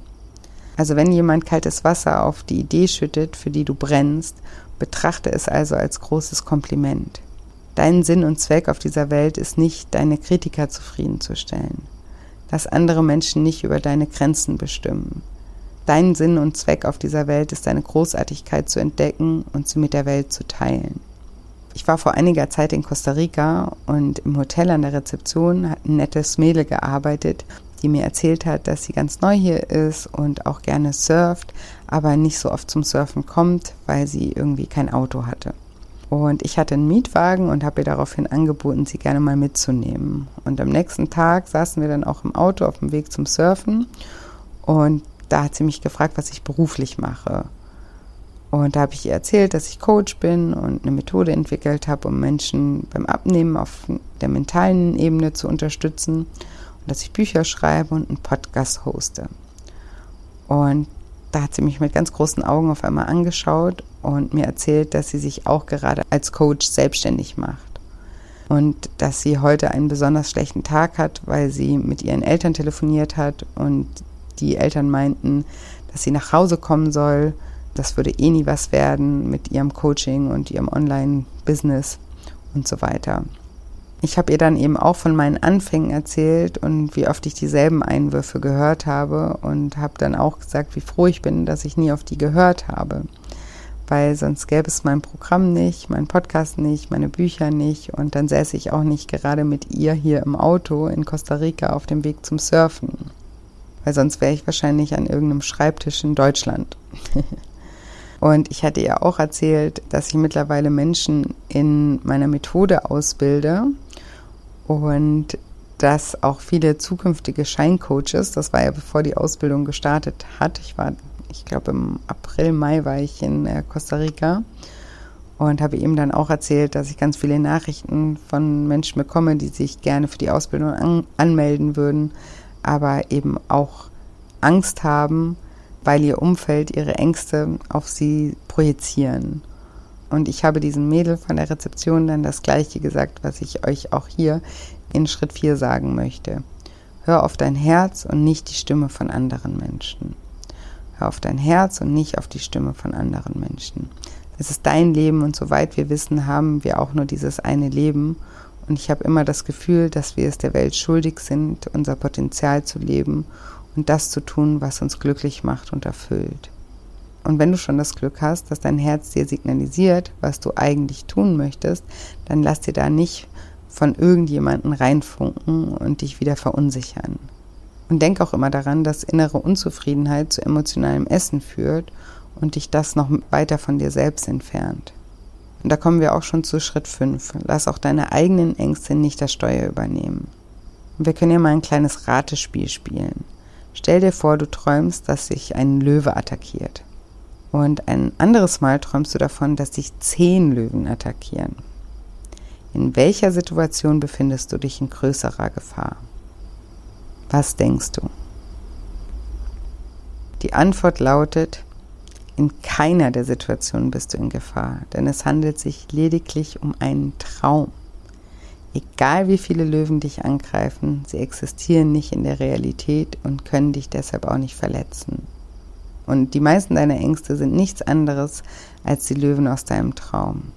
Also wenn jemand kaltes Wasser auf die Idee schüttet, für die du brennst, betrachte es also als großes Kompliment. Dein Sinn und Zweck auf dieser Welt ist nicht, deine Kritiker zufriedenzustellen. Lass andere Menschen nicht über deine Grenzen bestimmen. Dein Sinn und Zweck auf dieser Welt ist deine Großartigkeit zu entdecken und sie mit der Welt zu teilen. Ich war vor einiger Zeit in Costa Rica und im Hotel an der Rezeption hat ein nettes Mädel gearbeitet, die mir erzählt hat, dass sie ganz neu hier ist und auch gerne surft, aber nicht so oft zum Surfen kommt, weil sie irgendwie kein Auto hatte. Und ich hatte einen Mietwagen und habe ihr daraufhin angeboten, sie gerne mal mitzunehmen. Und am nächsten Tag saßen wir dann auch im Auto auf dem Weg zum Surfen. Und da hat sie mich gefragt, was ich beruflich mache. Und da habe ich ihr erzählt, dass ich Coach bin und eine Methode entwickelt habe, um Menschen beim Abnehmen auf der mentalen Ebene zu unterstützen. Dass ich Bücher schreibe und einen Podcast hoste. Und da hat sie mich mit ganz großen Augen auf einmal angeschaut und mir erzählt, dass sie sich auch gerade als Coach selbstständig macht. Und dass sie heute einen besonders schlechten Tag hat, weil sie mit ihren Eltern telefoniert hat und die Eltern meinten, dass sie nach Hause kommen soll. Das würde eh nie was werden mit ihrem Coaching und ihrem Online-Business und so weiter. Ich habe ihr dann eben auch von meinen Anfängen erzählt und wie oft ich dieselben Einwürfe gehört habe und habe dann auch gesagt, wie froh ich bin, dass ich nie auf die gehört habe. Weil sonst gäbe es mein Programm nicht, mein Podcast nicht, meine Bücher nicht und dann säße ich auch nicht gerade mit ihr hier im Auto in Costa Rica auf dem Weg zum Surfen. Weil sonst wäre ich wahrscheinlich an irgendeinem Schreibtisch in Deutschland. Und ich hatte ihr auch erzählt, dass ich mittlerweile Menschen in meiner Methode ausbilde, und dass auch viele zukünftige Scheincoaches, das war ja bevor die Ausbildung gestartet hat, ich war, ich glaube im April, Mai war ich in äh, Costa Rica und habe ihm dann auch erzählt, dass ich ganz viele Nachrichten von Menschen bekomme, die sich gerne für die Ausbildung an, anmelden würden, aber eben auch Angst haben, weil ihr Umfeld ihre Ängste auf sie projizieren. Und ich habe diesem Mädel von der Rezeption dann das Gleiche gesagt, was ich euch auch hier in Schritt 4 sagen möchte. Hör auf dein Herz und nicht die Stimme von anderen Menschen. Hör auf dein Herz und nicht auf die Stimme von anderen Menschen. Es ist dein Leben und soweit wir wissen, haben wir auch nur dieses eine Leben. Und ich habe immer das Gefühl, dass wir es der Welt schuldig sind, unser Potenzial zu leben und das zu tun, was uns glücklich macht und erfüllt. Und wenn du schon das Glück hast, dass dein Herz dir signalisiert, was du eigentlich tun möchtest, dann lass dir da nicht von irgendjemanden reinfunken und dich wieder verunsichern. Und denk auch immer daran, dass innere Unzufriedenheit zu emotionalem Essen führt und dich das noch weiter von dir selbst entfernt. Und da kommen wir auch schon zu Schritt 5. Lass auch deine eigenen Ängste nicht das Steuer übernehmen. Und wir können ja mal ein kleines Ratespiel spielen. Stell dir vor, du träumst, dass sich ein Löwe attackiert. Und ein anderes Mal träumst du davon, dass dich zehn Löwen attackieren. In welcher Situation befindest du dich in größerer Gefahr? Was denkst du? Die Antwort lautet, in keiner der Situationen bist du in Gefahr, denn es handelt sich lediglich um einen Traum. Egal wie viele Löwen dich angreifen, sie existieren nicht in der Realität und können dich deshalb auch nicht verletzen. Und die meisten deiner Ängste sind nichts anderes als die Löwen aus deinem Traum.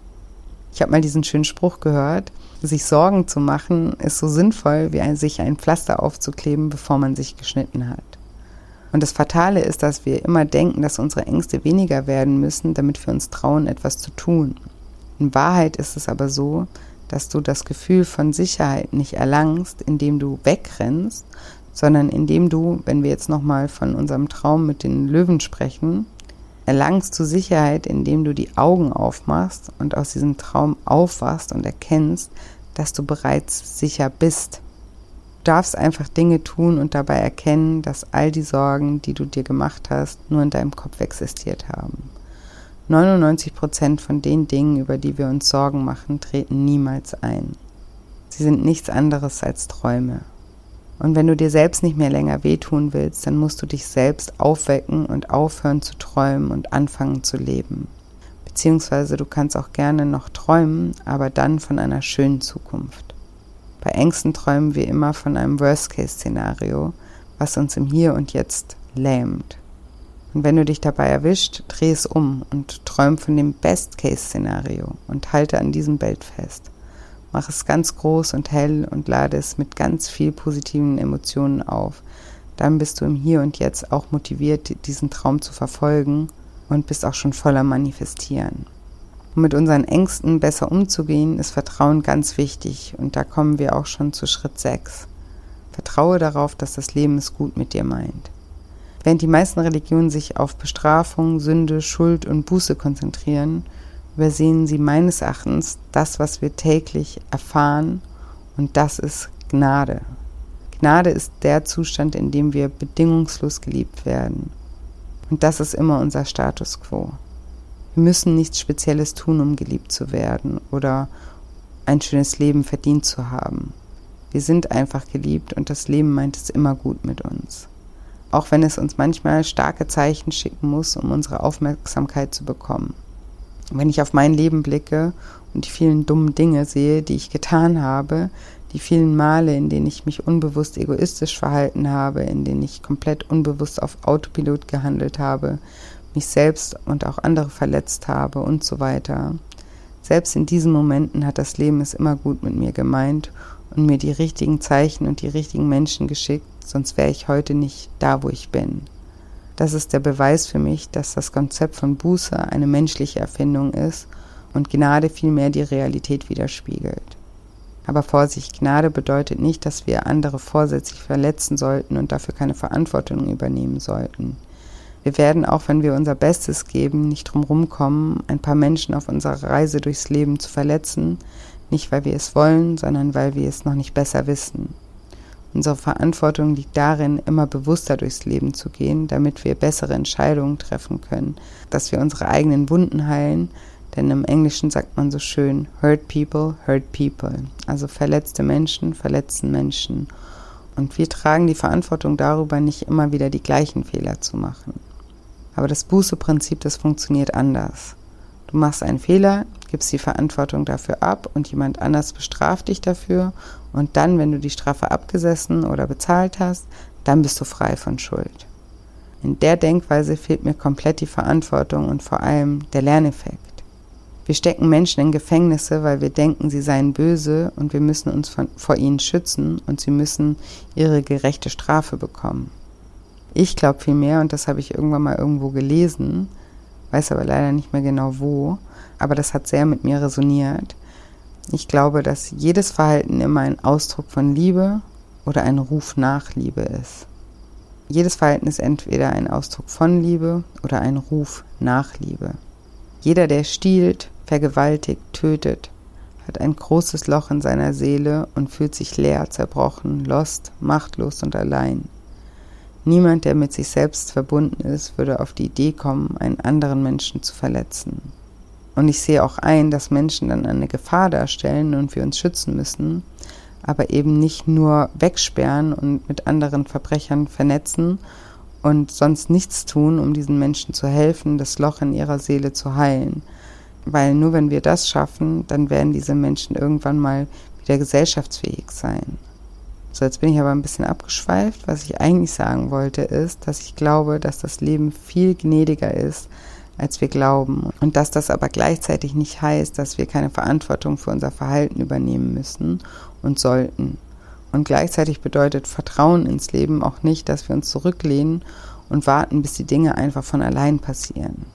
Ich habe mal diesen schönen Spruch gehört, sich Sorgen zu machen ist so sinnvoll, wie ein, sich ein Pflaster aufzukleben, bevor man sich geschnitten hat. Und das Fatale ist, dass wir immer denken, dass unsere Ängste weniger werden müssen, damit wir uns trauen, etwas zu tun. In Wahrheit ist es aber so, dass du das Gefühl von Sicherheit nicht erlangst, indem du wegrennst, sondern indem du, wenn wir jetzt nochmal von unserem Traum mit den Löwen sprechen, erlangst du Sicherheit, indem du die Augen aufmachst und aus diesem Traum aufwachst und erkennst, dass du bereits sicher bist. Du darfst einfach Dinge tun und dabei erkennen, dass all die Sorgen, die du dir gemacht hast, nur in deinem Kopf existiert haben. 99 Prozent von den Dingen, über die wir uns Sorgen machen, treten niemals ein. Sie sind nichts anderes als Träume. Und wenn du dir selbst nicht mehr länger wehtun willst, dann musst du dich selbst aufwecken und aufhören zu träumen und anfangen zu leben. Beziehungsweise du kannst auch gerne noch träumen, aber dann von einer schönen Zukunft. Bei Ängsten träumen wir immer von einem Worst-Case-Szenario, was uns im Hier und Jetzt lähmt. Und wenn du dich dabei erwischt, dreh es um und träum von dem Best-Case-Szenario und halte an diesem Bild fest. Mach es ganz groß und hell und lade es mit ganz viel positiven Emotionen auf. Dann bist du im Hier und Jetzt auch motiviert, diesen Traum zu verfolgen und bist auch schon voller Manifestieren. Um mit unseren Ängsten besser umzugehen, ist Vertrauen ganz wichtig und da kommen wir auch schon zu Schritt 6. Vertraue darauf, dass das Leben es gut mit dir meint. Während die meisten Religionen sich auf Bestrafung, Sünde, Schuld und Buße konzentrieren, übersehen sie meines Erachtens das, was wir täglich erfahren, und das ist Gnade. Gnade ist der Zustand, in dem wir bedingungslos geliebt werden. Und das ist immer unser Status quo. Wir müssen nichts Spezielles tun, um geliebt zu werden oder ein schönes Leben verdient zu haben. Wir sind einfach geliebt und das Leben meint es immer gut mit uns. Auch wenn es uns manchmal starke Zeichen schicken muss, um unsere Aufmerksamkeit zu bekommen. Wenn ich auf mein Leben blicke und die vielen dummen Dinge sehe, die ich getan habe, die vielen Male, in denen ich mich unbewusst egoistisch verhalten habe, in denen ich komplett unbewusst auf Autopilot gehandelt habe, mich selbst und auch andere verletzt habe und so weiter. Selbst in diesen Momenten hat das Leben es immer gut mit mir gemeint und mir die richtigen Zeichen und die richtigen Menschen geschickt, sonst wäre ich heute nicht da, wo ich bin. Das ist der Beweis für mich, dass das Konzept von Buße eine menschliche Erfindung ist und Gnade vielmehr die Realität widerspiegelt. Aber Vorsicht, Gnade bedeutet nicht, dass wir andere vorsätzlich verletzen sollten und dafür keine Verantwortung übernehmen sollten. Wir werden, auch wenn wir unser Bestes geben, nicht drum kommen, ein paar Menschen auf unserer Reise durchs Leben zu verletzen, nicht weil wir es wollen, sondern weil wir es noch nicht besser wissen. Unsere Verantwortung liegt darin, immer bewusster durchs Leben zu gehen, damit wir bessere Entscheidungen treffen können, dass wir unsere eigenen Wunden heilen, denn im Englischen sagt man so schön, hurt people, hurt people. Also verletzte Menschen verletzen Menschen. Und wir tragen die Verantwortung darüber, nicht immer wieder die gleichen Fehler zu machen. Aber das Buße-Prinzip, das funktioniert anders. Du machst einen Fehler, gibst die Verantwortung dafür ab und jemand anders bestraft dich dafür und dann, wenn du die Strafe abgesessen oder bezahlt hast, dann bist du frei von Schuld. In der Denkweise fehlt mir komplett die Verantwortung und vor allem der Lerneffekt. Wir stecken Menschen in Gefängnisse, weil wir denken, sie seien böse und wir müssen uns von, vor ihnen schützen und sie müssen ihre gerechte Strafe bekommen. Ich glaube vielmehr, und das habe ich irgendwann mal irgendwo gelesen, weiß aber leider nicht mehr genau wo, aber das hat sehr mit mir resoniert, ich glaube, dass jedes Verhalten immer ein Ausdruck von Liebe oder ein Ruf nach Liebe ist. Jedes Verhalten ist entweder ein Ausdruck von Liebe oder ein Ruf nach Liebe. Jeder, der stiehlt, vergewaltigt, tötet, hat ein großes Loch in seiner Seele und fühlt sich leer, zerbrochen, lost, machtlos und allein. Niemand, der mit sich selbst verbunden ist, würde auf die Idee kommen, einen anderen Menschen zu verletzen. Und ich sehe auch ein, dass Menschen dann eine Gefahr darstellen und wir uns schützen müssen, aber eben nicht nur wegsperren und mit anderen Verbrechern vernetzen und sonst nichts tun, um diesen Menschen zu helfen, das Loch in ihrer Seele zu heilen. Weil nur wenn wir das schaffen, dann werden diese Menschen irgendwann mal wieder gesellschaftsfähig sein. So, jetzt bin ich aber ein bisschen abgeschweift. Was ich eigentlich sagen wollte, ist, dass ich glaube, dass das Leben viel gnädiger ist, als wir glauben. Und dass das aber gleichzeitig nicht heißt, dass wir keine Verantwortung für unser Verhalten übernehmen müssen und sollten. Und gleichzeitig bedeutet Vertrauen ins Leben auch nicht, dass wir uns zurücklehnen und warten, bis die Dinge einfach von allein passieren.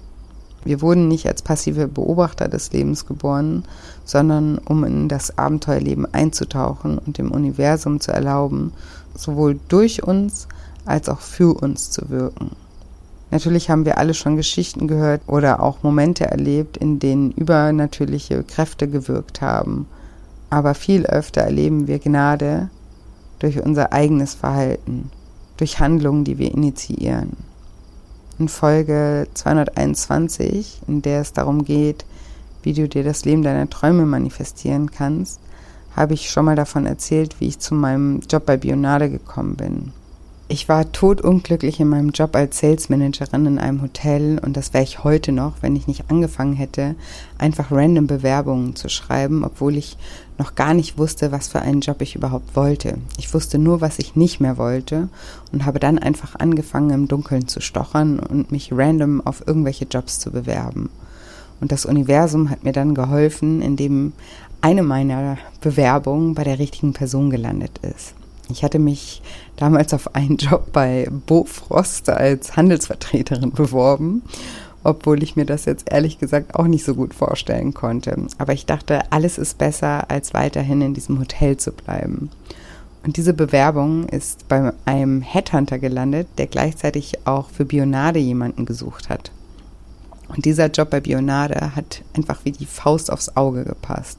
Wir wurden nicht als passive Beobachter des Lebens geboren, sondern um in das Abenteuerleben einzutauchen und dem Universum zu erlauben, sowohl durch uns als auch für uns zu wirken. Natürlich haben wir alle schon Geschichten gehört oder auch Momente erlebt, in denen übernatürliche Kräfte gewirkt haben. Aber viel öfter erleben wir Gnade durch unser eigenes Verhalten, durch Handlungen, die wir initiieren in Folge 221, in der es darum geht, wie du dir das Leben deiner Träume manifestieren kannst, habe ich schon mal davon erzählt, wie ich zu meinem Job bei Bionade gekommen bin. Ich war totunglücklich in meinem Job als Sales Managerin in einem Hotel und das wäre ich heute noch, wenn ich nicht angefangen hätte, einfach random Bewerbungen zu schreiben, obwohl ich noch gar nicht wusste, was für einen Job ich überhaupt wollte. Ich wusste nur, was ich nicht mehr wollte und habe dann einfach angefangen, im Dunkeln zu stochern und mich random auf irgendwelche Jobs zu bewerben. Und das Universum hat mir dann geholfen, indem eine meiner Bewerbungen bei der richtigen Person gelandet ist. Ich hatte mich damals auf einen Job bei Bofrost als Handelsvertreterin beworben, obwohl ich mir das jetzt ehrlich gesagt auch nicht so gut vorstellen konnte. Aber ich dachte, alles ist besser, als weiterhin in diesem Hotel zu bleiben. Und diese Bewerbung ist bei einem Headhunter gelandet, der gleichzeitig auch für Bionade jemanden gesucht hat. Und dieser Job bei Bionade hat einfach wie die Faust aufs Auge gepasst.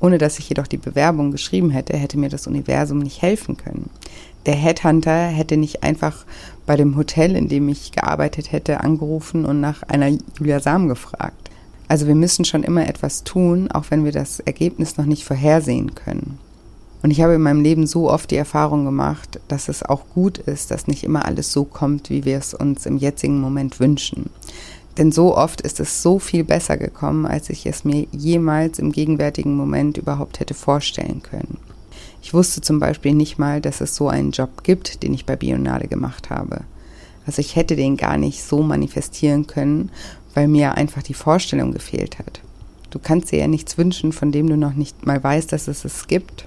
Ohne dass ich jedoch die Bewerbung geschrieben hätte, hätte mir das Universum nicht helfen können. Der Headhunter hätte nicht einfach bei dem Hotel, in dem ich gearbeitet hätte, angerufen und nach einer Julia Sam gefragt. Also wir müssen schon immer etwas tun, auch wenn wir das Ergebnis noch nicht vorhersehen können. Und ich habe in meinem Leben so oft die Erfahrung gemacht, dass es auch gut ist, dass nicht immer alles so kommt, wie wir es uns im jetzigen Moment wünschen. Denn so oft ist es so viel besser gekommen, als ich es mir jemals im gegenwärtigen Moment überhaupt hätte vorstellen können. Ich wusste zum Beispiel nicht mal, dass es so einen Job gibt, den ich bei Bionade gemacht habe. Also ich hätte den gar nicht so manifestieren können, weil mir einfach die Vorstellung gefehlt hat. Du kannst dir ja nichts wünschen, von dem du noch nicht mal weißt, dass es es gibt.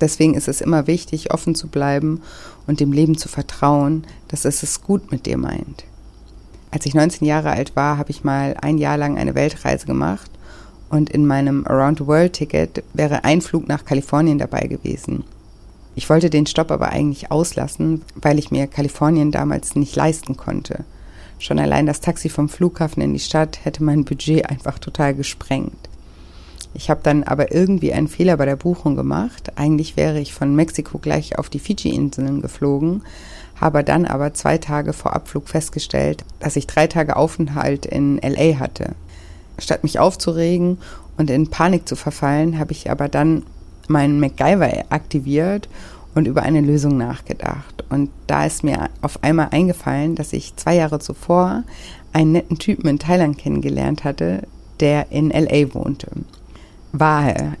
Deswegen ist es immer wichtig, offen zu bleiben und dem Leben zu vertrauen, dass es es gut mit dir meint. Als ich 19 Jahre alt war, habe ich mal ein Jahr lang eine Weltreise gemacht und in meinem Around the World Ticket wäre ein Flug nach Kalifornien dabei gewesen. Ich wollte den Stopp aber eigentlich auslassen, weil ich mir Kalifornien damals nicht leisten konnte. Schon allein das Taxi vom Flughafen in die Stadt hätte mein Budget einfach total gesprengt. Ich habe dann aber irgendwie einen Fehler bei der Buchung gemacht. Eigentlich wäre ich von Mexiko gleich auf die Fidschi-Inseln geflogen, habe dann aber zwei Tage vor Abflug festgestellt, dass ich drei Tage Aufenthalt in LA hatte. Statt mich aufzuregen und in Panik zu verfallen, habe ich aber dann meinen MacGyver aktiviert und über eine Lösung nachgedacht. Und da ist mir auf einmal eingefallen, dass ich zwei Jahre zuvor einen netten Typen in Thailand kennengelernt hatte, der in LA wohnte. Wahe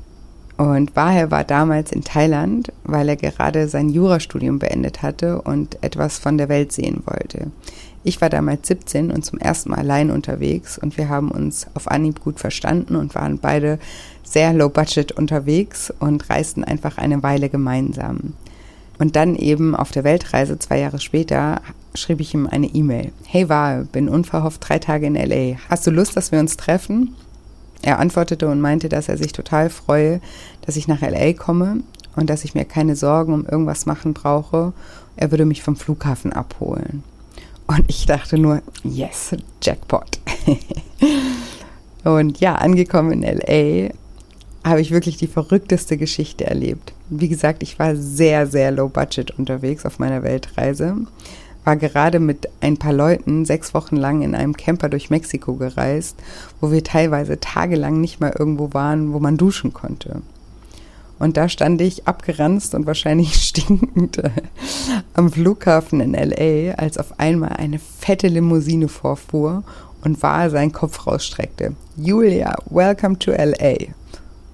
und Wahe war damals in Thailand, weil er gerade sein Jurastudium beendet hatte und etwas von der Welt sehen wollte. Ich war damals 17 und zum ersten Mal allein unterwegs und wir haben uns auf Anhieb gut verstanden und waren beide sehr low budget unterwegs und reisten einfach eine Weile gemeinsam. Und dann eben auf der Weltreise zwei Jahre später schrieb ich ihm eine E-Mail. Hey Wahe, bin unverhofft drei Tage in LA. Hast du Lust, dass wir uns treffen? Er antwortete und meinte, dass er sich total freue, dass ich nach LA komme und dass ich mir keine Sorgen um irgendwas machen brauche. Er würde mich vom Flughafen abholen. Und ich dachte nur, yes, Jackpot. und ja, angekommen in LA habe ich wirklich die verrückteste Geschichte erlebt. Wie gesagt, ich war sehr, sehr low budget unterwegs auf meiner Weltreise war gerade mit ein paar Leuten sechs Wochen lang in einem Camper durch Mexiko gereist, wo wir teilweise tagelang nicht mal irgendwo waren, wo man duschen konnte. Und da stand ich abgeranzt und wahrscheinlich stinkend am Flughafen in LA, als auf einmal eine fette Limousine vorfuhr und Wahl seinen Kopf rausstreckte. Julia, welcome to LA.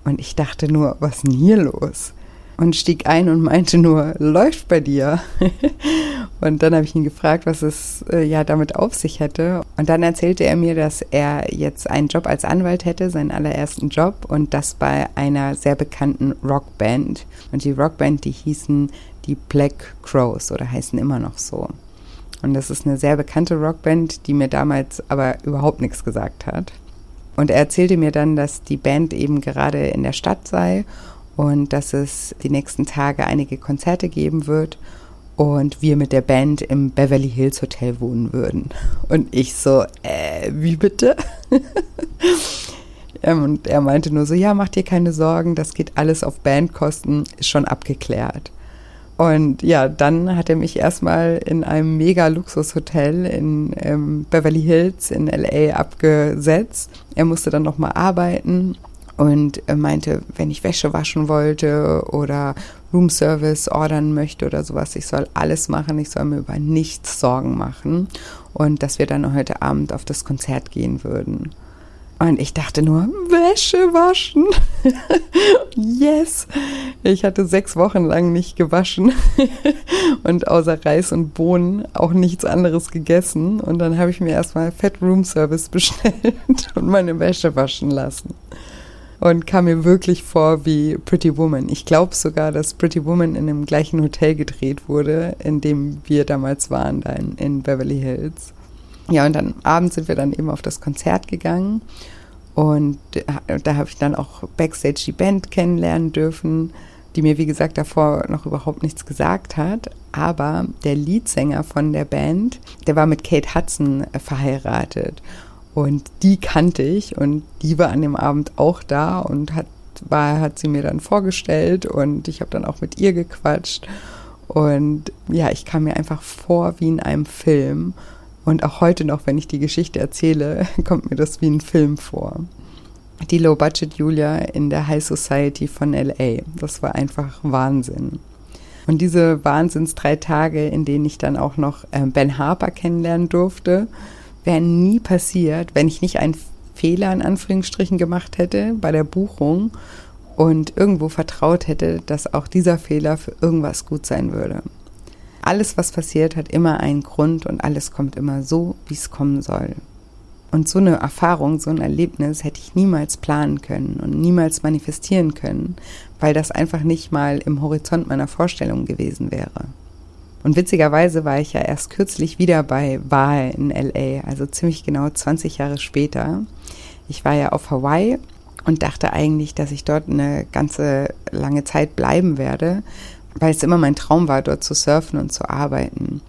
Und ich dachte nur, was ist denn hier los? Und stieg ein und meinte nur, läuft bei dir. und dann habe ich ihn gefragt, was es äh, ja damit auf sich hätte. Und dann erzählte er mir, dass er jetzt einen Job als Anwalt hätte, seinen allerersten Job und das bei einer sehr bekannten Rockband. Und die Rockband, die hießen die Black Crows oder heißen immer noch so. Und das ist eine sehr bekannte Rockband, die mir damals aber überhaupt nichts gesagt hat. Und er erzählte mir dann, dass die Band eben gerade in der Stadt sei und dass es die nächsten Tage einige Konzerte geben wird und wir mit der Band im Beverly Hills Hotel wohnen würden. Und ich so, äh, wie bitte? und er meinte nur so, ja, mach dir keine Sorgen, das geht alles auf Bandkosten, ist schon abgeklärt. Und ja, dann hat er mich erstmal in einem mega Luxushotel in ähm, Beverly Hills in LA abgesetzt. Er musste dann nochmal arbeiten und meinte, wenn ich Wäsche waschen wollte oder Roomservice ordern möchte oder sowas, ich soll alles machen, ich soll mir über nichts Sorgen machen und dass wir dann heute Abend auf das Konzert gehen würden. Und ich dachte nur, Wäsche waschen. yes. Ich hatte sechs Wochen lang nicht gewaschen und außer Reis und Bohnen auch nichts anderes gegessen. Und dann habe ich mir erstmal Fett Room Service bestellt und meine Wäsche waschen lassen und kam mir wirklich vor wie Pretty Woman. Ich glaube sogar, dass Pretty Woman in dem gleichen Hotel gedreht wurde, in dem wir damals waren, da in, in Beverly Hills. Ja, und dann abends sind wir dann eben auf das Konzert gegangen und da habe ich dann auch backstage die Band kennenlernen dürfen, die mir wie gesagt davor noch überhaupt nichts gesagt hat. Aber der Leadsänger von der Band, der war mit Kate Hudson verheiratet. Und die kannte ich und die war an dem Abend auch da und hat, war, hat sie mir dann vorgestellt und ich habe dann auch mit ihr gequatscht. Und ja, ich kam mir einfach vor wie in einem Film. Und auch heute noch, wenn ich die Geschichte erzähle, kommt mir das wie ein Film vor. Die Low Budget Julia in der High Society von LA. Das war einfach Wahnsinn. Und diese Wahnsinns drei Tage, in denen ich dann auch noch äh, Ben Harper kennenlernen durfte, wäre nie passiert, wenn ich nicht einen Fehler in Anführungsstrichen gemacht hätte bei der Buchung und irgendwo vertraut hätte, dass auch dieser Fehler für irgendwas gut sein würde. Alles, was passiert, hat immer einen Grund und alles kommt immer so, wie es kommen soll. Und so eine Erfahrung, so ein Erlebnis hätte ich niemals planen können und niemals manifestieren können, weil das einfach nicht mal im Horizont meiner Vorstellung gewesen wäre. Und witzigerweise war ich ja erst kürzlich wieder bei Wahl in LA, also ziemlich genau 20 Jahre später. Ich war ja auf Hawaii und dachte eigentlich, dass ich dort eine ganze lange Zeit bleiben werde, weil es immer mein Traum war, dort zu surfen und zu arbeiten.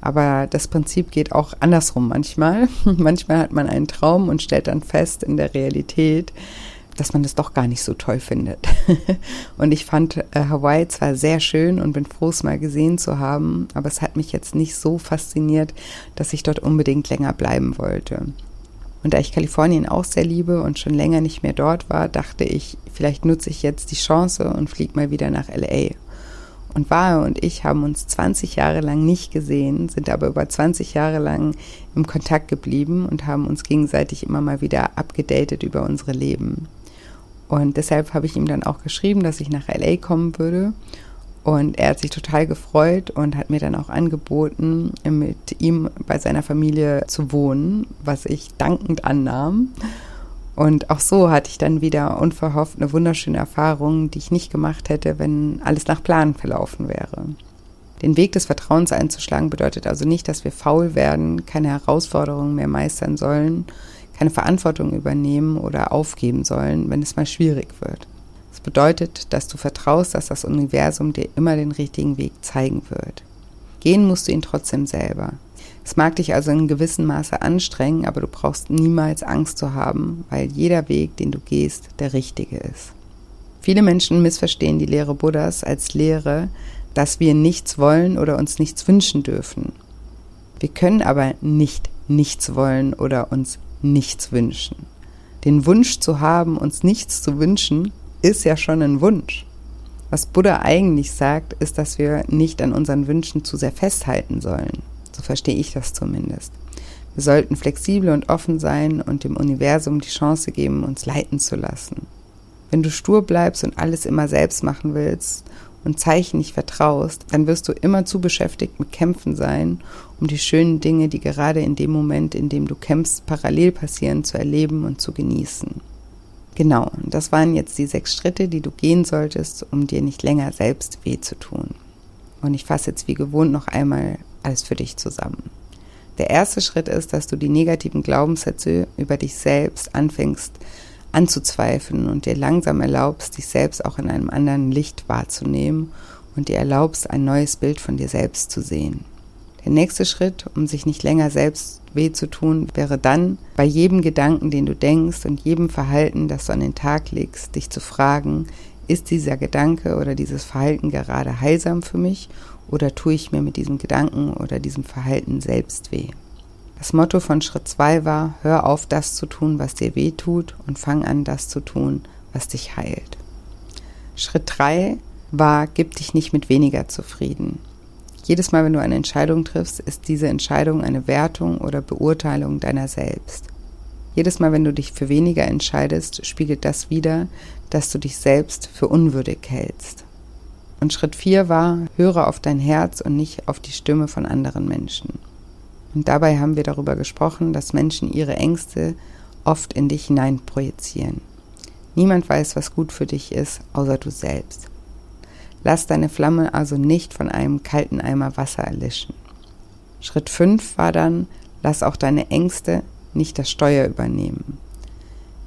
Aber das Prinzip geht auch andersrum manchmal. manchmal hat man einen Traum und stellt dann fest in der Realität, dass man das doch gar nicht so toll findet. und ich fand äh, Hawaii zwar sehr schön und bin froh, es mal gesehen zu haben, aber es hat mich jetzt nicht so fasziniert, dass ich dort unbedingt länger bleiben wollte. Und da ich Kalifornien auch sehr liebe und schon länger nicht mehr dort war, dachte ich, vielleicht nutze ich jetzt die Chance und fliege mal wieder nach LA. Und Wahe und ich haben uns 20 Jahre lang nicht gesehen, sind aber über 20 Jahre lang im Kontakt geblieben und haben uns gegenseitig immer mal wieder abgedatet über unsere Leben. Und deshalb habe ich ihm dann auch geschrieben, dass ich nach LA kommen würde. Und er hat sich total gefreut und hat mir dann auch angeboten, mit ihm bei seiner Familie zu wohnen, was ich dankend annahm. Und auch so hatte ich dann wieder unverhofft eine wunderschöne Erfahrung, die ich nicht gemacht hätte, wenn alles nach Plan verlaufen wäre. Den Weg des Vertrauens einzuschlagen bedeutet also nicht, dass wir faul werden, keine Herausforderungen mehr meistern sollen, keine Verantwortung übernehmen oder aufgeben sollen, wenn es mal schwierig wird. Das bedeutet, dass du vertraust, dass das Universum dir immer den richtigen Weg zeigen wird. Gehen musst du ihn trotzdem selber. Es mag dich also in gewissem Maße anstrengen, aber du brauchst niemals Angst zu haben, weil jeder Weg, den du gehst, der richtige ist. Viele Menschen missverstehen die Lehre Buddhas als Lehre, dass wir nichts wollen oder uns nichts wünschen dürfen. Wir können aber nicht nichts wollen oder uns nichts wünschen. Den Wunsch zu haben, uns nichts zu wünschen, ist ja schon ein Wunsch. Was Buddha eigentlich sagt, ist, dass wir nicht an unseren Wünschen zu sehr festhalten sollen. So verstehe ich das zumindest. Wir sollten flexibel und offen sein und dem Universum die Chance geben, uns leiten zu lassen. Wenn du stur bleibst und alles immer selbst machen willst und Zeichen nicht vertraust, dann wirst du immer zu beschäftigt mit Kämpfen sein, um die schönen Dinge, die gerade in dem Moment, in dem du kämpfst, parallel passieren, zu erleben und zu genießen. Genau, das waren jetzt die sechs Schritte, die du gehen solltest, um dir nicht länger selbst weh zu tun. Und ich fasse jetzt wie gewohnt noch einmal alles für dich zusammen. Der erste Schritt ist, dass du die negativen Glaubenssätze über dich selbst anfängst anzuzweifeln und dir langsam erlaubst, dich selbst auch in einem anderen Licht wahrzunehmen und dir erlaubst, ein neues Bild von dir selbst zu sehen. Der nächste Schritt, um sich nicht länger selbst weh zu tun, wäre dann, bei jedem Gedanken, den du denkst und jedem Verhalten, das du an den Tag legst, dich zu fragen, ist dieser Gedanke oder dieses Verhalten gerade heilsam für mich oder tue ich mir mit diesem Gedanken oder diesem Verhalten selbst weh? Das Motto von Schritt 2 war, hör auf, das zu tun, was dir weh tut und fang an, das zu tun, was dich heilt. Schritt 3 war, gib dich nicht mit weniger zufrieden. Jedes Mal, wenn du eine Entscheidung triffst, ist diese Entscheidung eine Wertung oder Beurteilung deiner selbst. Jedes Mal, wenn du dich für weniger entscheidest, spiegelt das wieder, dass du dich selbst für unwürdig hältst. Und Schritt 4 war, höre auf dein Herz und nicht auf die Stimme von anderen Menschen. Und dabei haben wir darüber gesprochen, dass Menschen ihre Ängste oft in dich hinein projizieren. Niemand weiß, was gut für dich ist, außer du selbst. Lass deine Flamme also nicht von einem kalten Eimer Wasser erlischen. Schritt 5 war dann, lass auch deine Ängste nicht das Steuer übernehmen.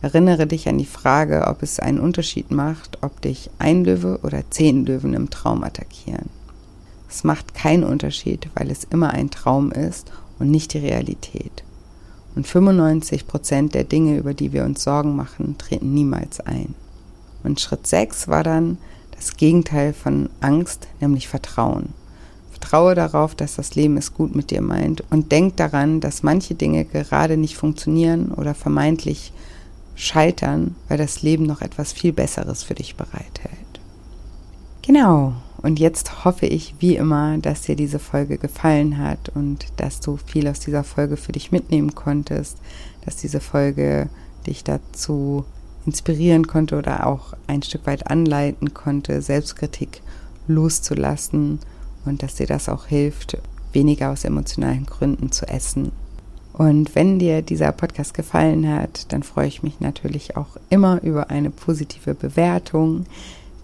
Erinnere dich an die Frage, ob es einen Unterschied macht, ob dich ein Löwe oder zehn Löwen im Traum attackieren. Es macht keinen Unterschied, weil es immer ein Traum ist und nicht die Realität. Und 95 Prozent der Dinge, über die wir uns Sorgen machen, treten niemals ein. Und Schritt 6 war dann das Gegenteil von Angst, nämlich Vertrauen. Vertraue darauf, dass das Leben es gut mit dir meint und denk daran, dass manche Dinge gerade nicht funktionieren oder vermeintlich scheitern, weil das Leben noch etwas viel Besseres für dich bereithält. Genau, und jetzt hoffe ich wie immer, dass dir diese Folge gefallen hat und dass du viel aus dieser Folge für dich mitnehmen konntest, dass diese Folge dich dazu inspirieren konnte oder auch ein Stück weit anleiten konnte, Selbstkritik loszulassen und dass dir das auch hilft, weniger aus emotionalen Gründen zu essen. Und wenn dir dieser Podcast gefallen hat, dann freue ich mich natürlich auch immer über eine positive Bewertung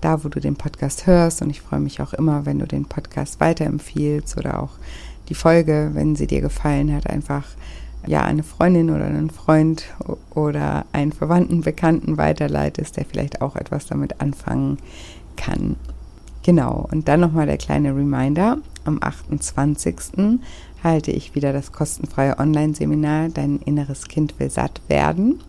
da, wo du den Podcast hörst. Und ich freue mich auch immer, wenn du den Podcast weiterempfiehlst oder auch die Folge, wenn sie dir gefallen hat, einfach ja eine Freundin oder einen Freund oder einen Verwandten, Bekannten weiterleitest, der vielleicht auch etwas damit anfangen kann. Genau, und dann nochmal der kleine Reminder. Am 28. halte ich wieder das kostenfreie Online-Seminar Dein inneres Kind will satt werden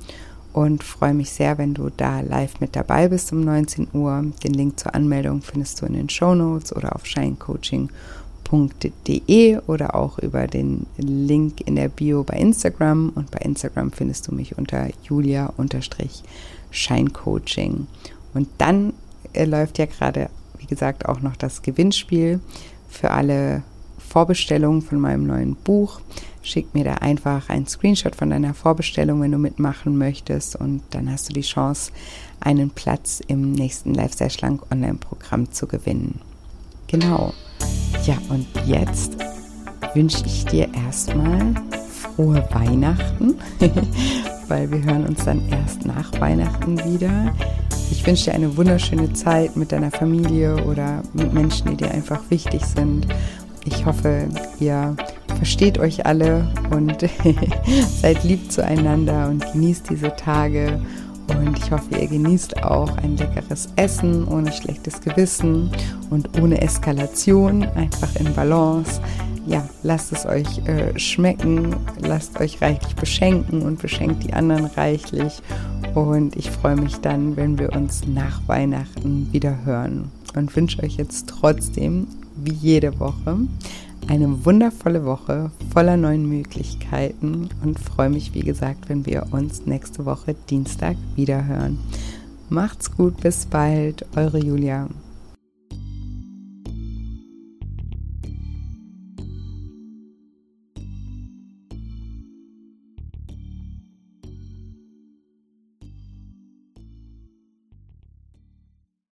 und freue mich sehr, wenn du da live mit dabei bist um 19 Uhr. Den Link zur Anmeldung findest du in den Show Notes oder auf shinecoaching.de oder auch über den Link in der Bio bei Instagram und bei Instagram findest du mich unter julia-scheincoaching. Und dann äh, läuft ja gerade, wie gesagt, auch noch das Gewinnspiel für alle Vorbestellungen von meinem neuen Buch. Schick mir da einfach einen Screenshot von deiner Vorbestellung, wenn du mitmachen möchtest. Und dann hast du die Chance, einen Platz im nächsten sehr schlank Online-Programm zu gewinnen. Genau. Ja, und jetzt wünsche ich dir erstmal frohe Weihnachten, weil wir hören uns dann erst nach Weihnachten wieder. Ich wünsche dir eine wunderschöne Zeit mit deiner Familie oder mit Menschen, die dir einfach wichtig sind. Ich hoffe, ihr versteht euch alle und seid lieb zueinander und genießt diese Tage. Und ich hoffe, ihr genießt auch ein leckeres Essen ohne schlechtes Gewissen und ohne Eskalation, einfach in Balance. Ja, lasst es euch äh, schmecken, lasst euch reichlich beschenken und beschenkt die anderen reichlich. Und ich freue mich dann, wenn wir uns nach Weihnachten wieder hören. Und wünsche euch jetzt trotzdem, wie jede Woche, eine wundervolle Woche voller neuen Möglichkeiten und freue mich, wie gesagt, wenn wir uns nächste Woche Dienstag wieder hören. Macht's gut, bis bald, eure Julia.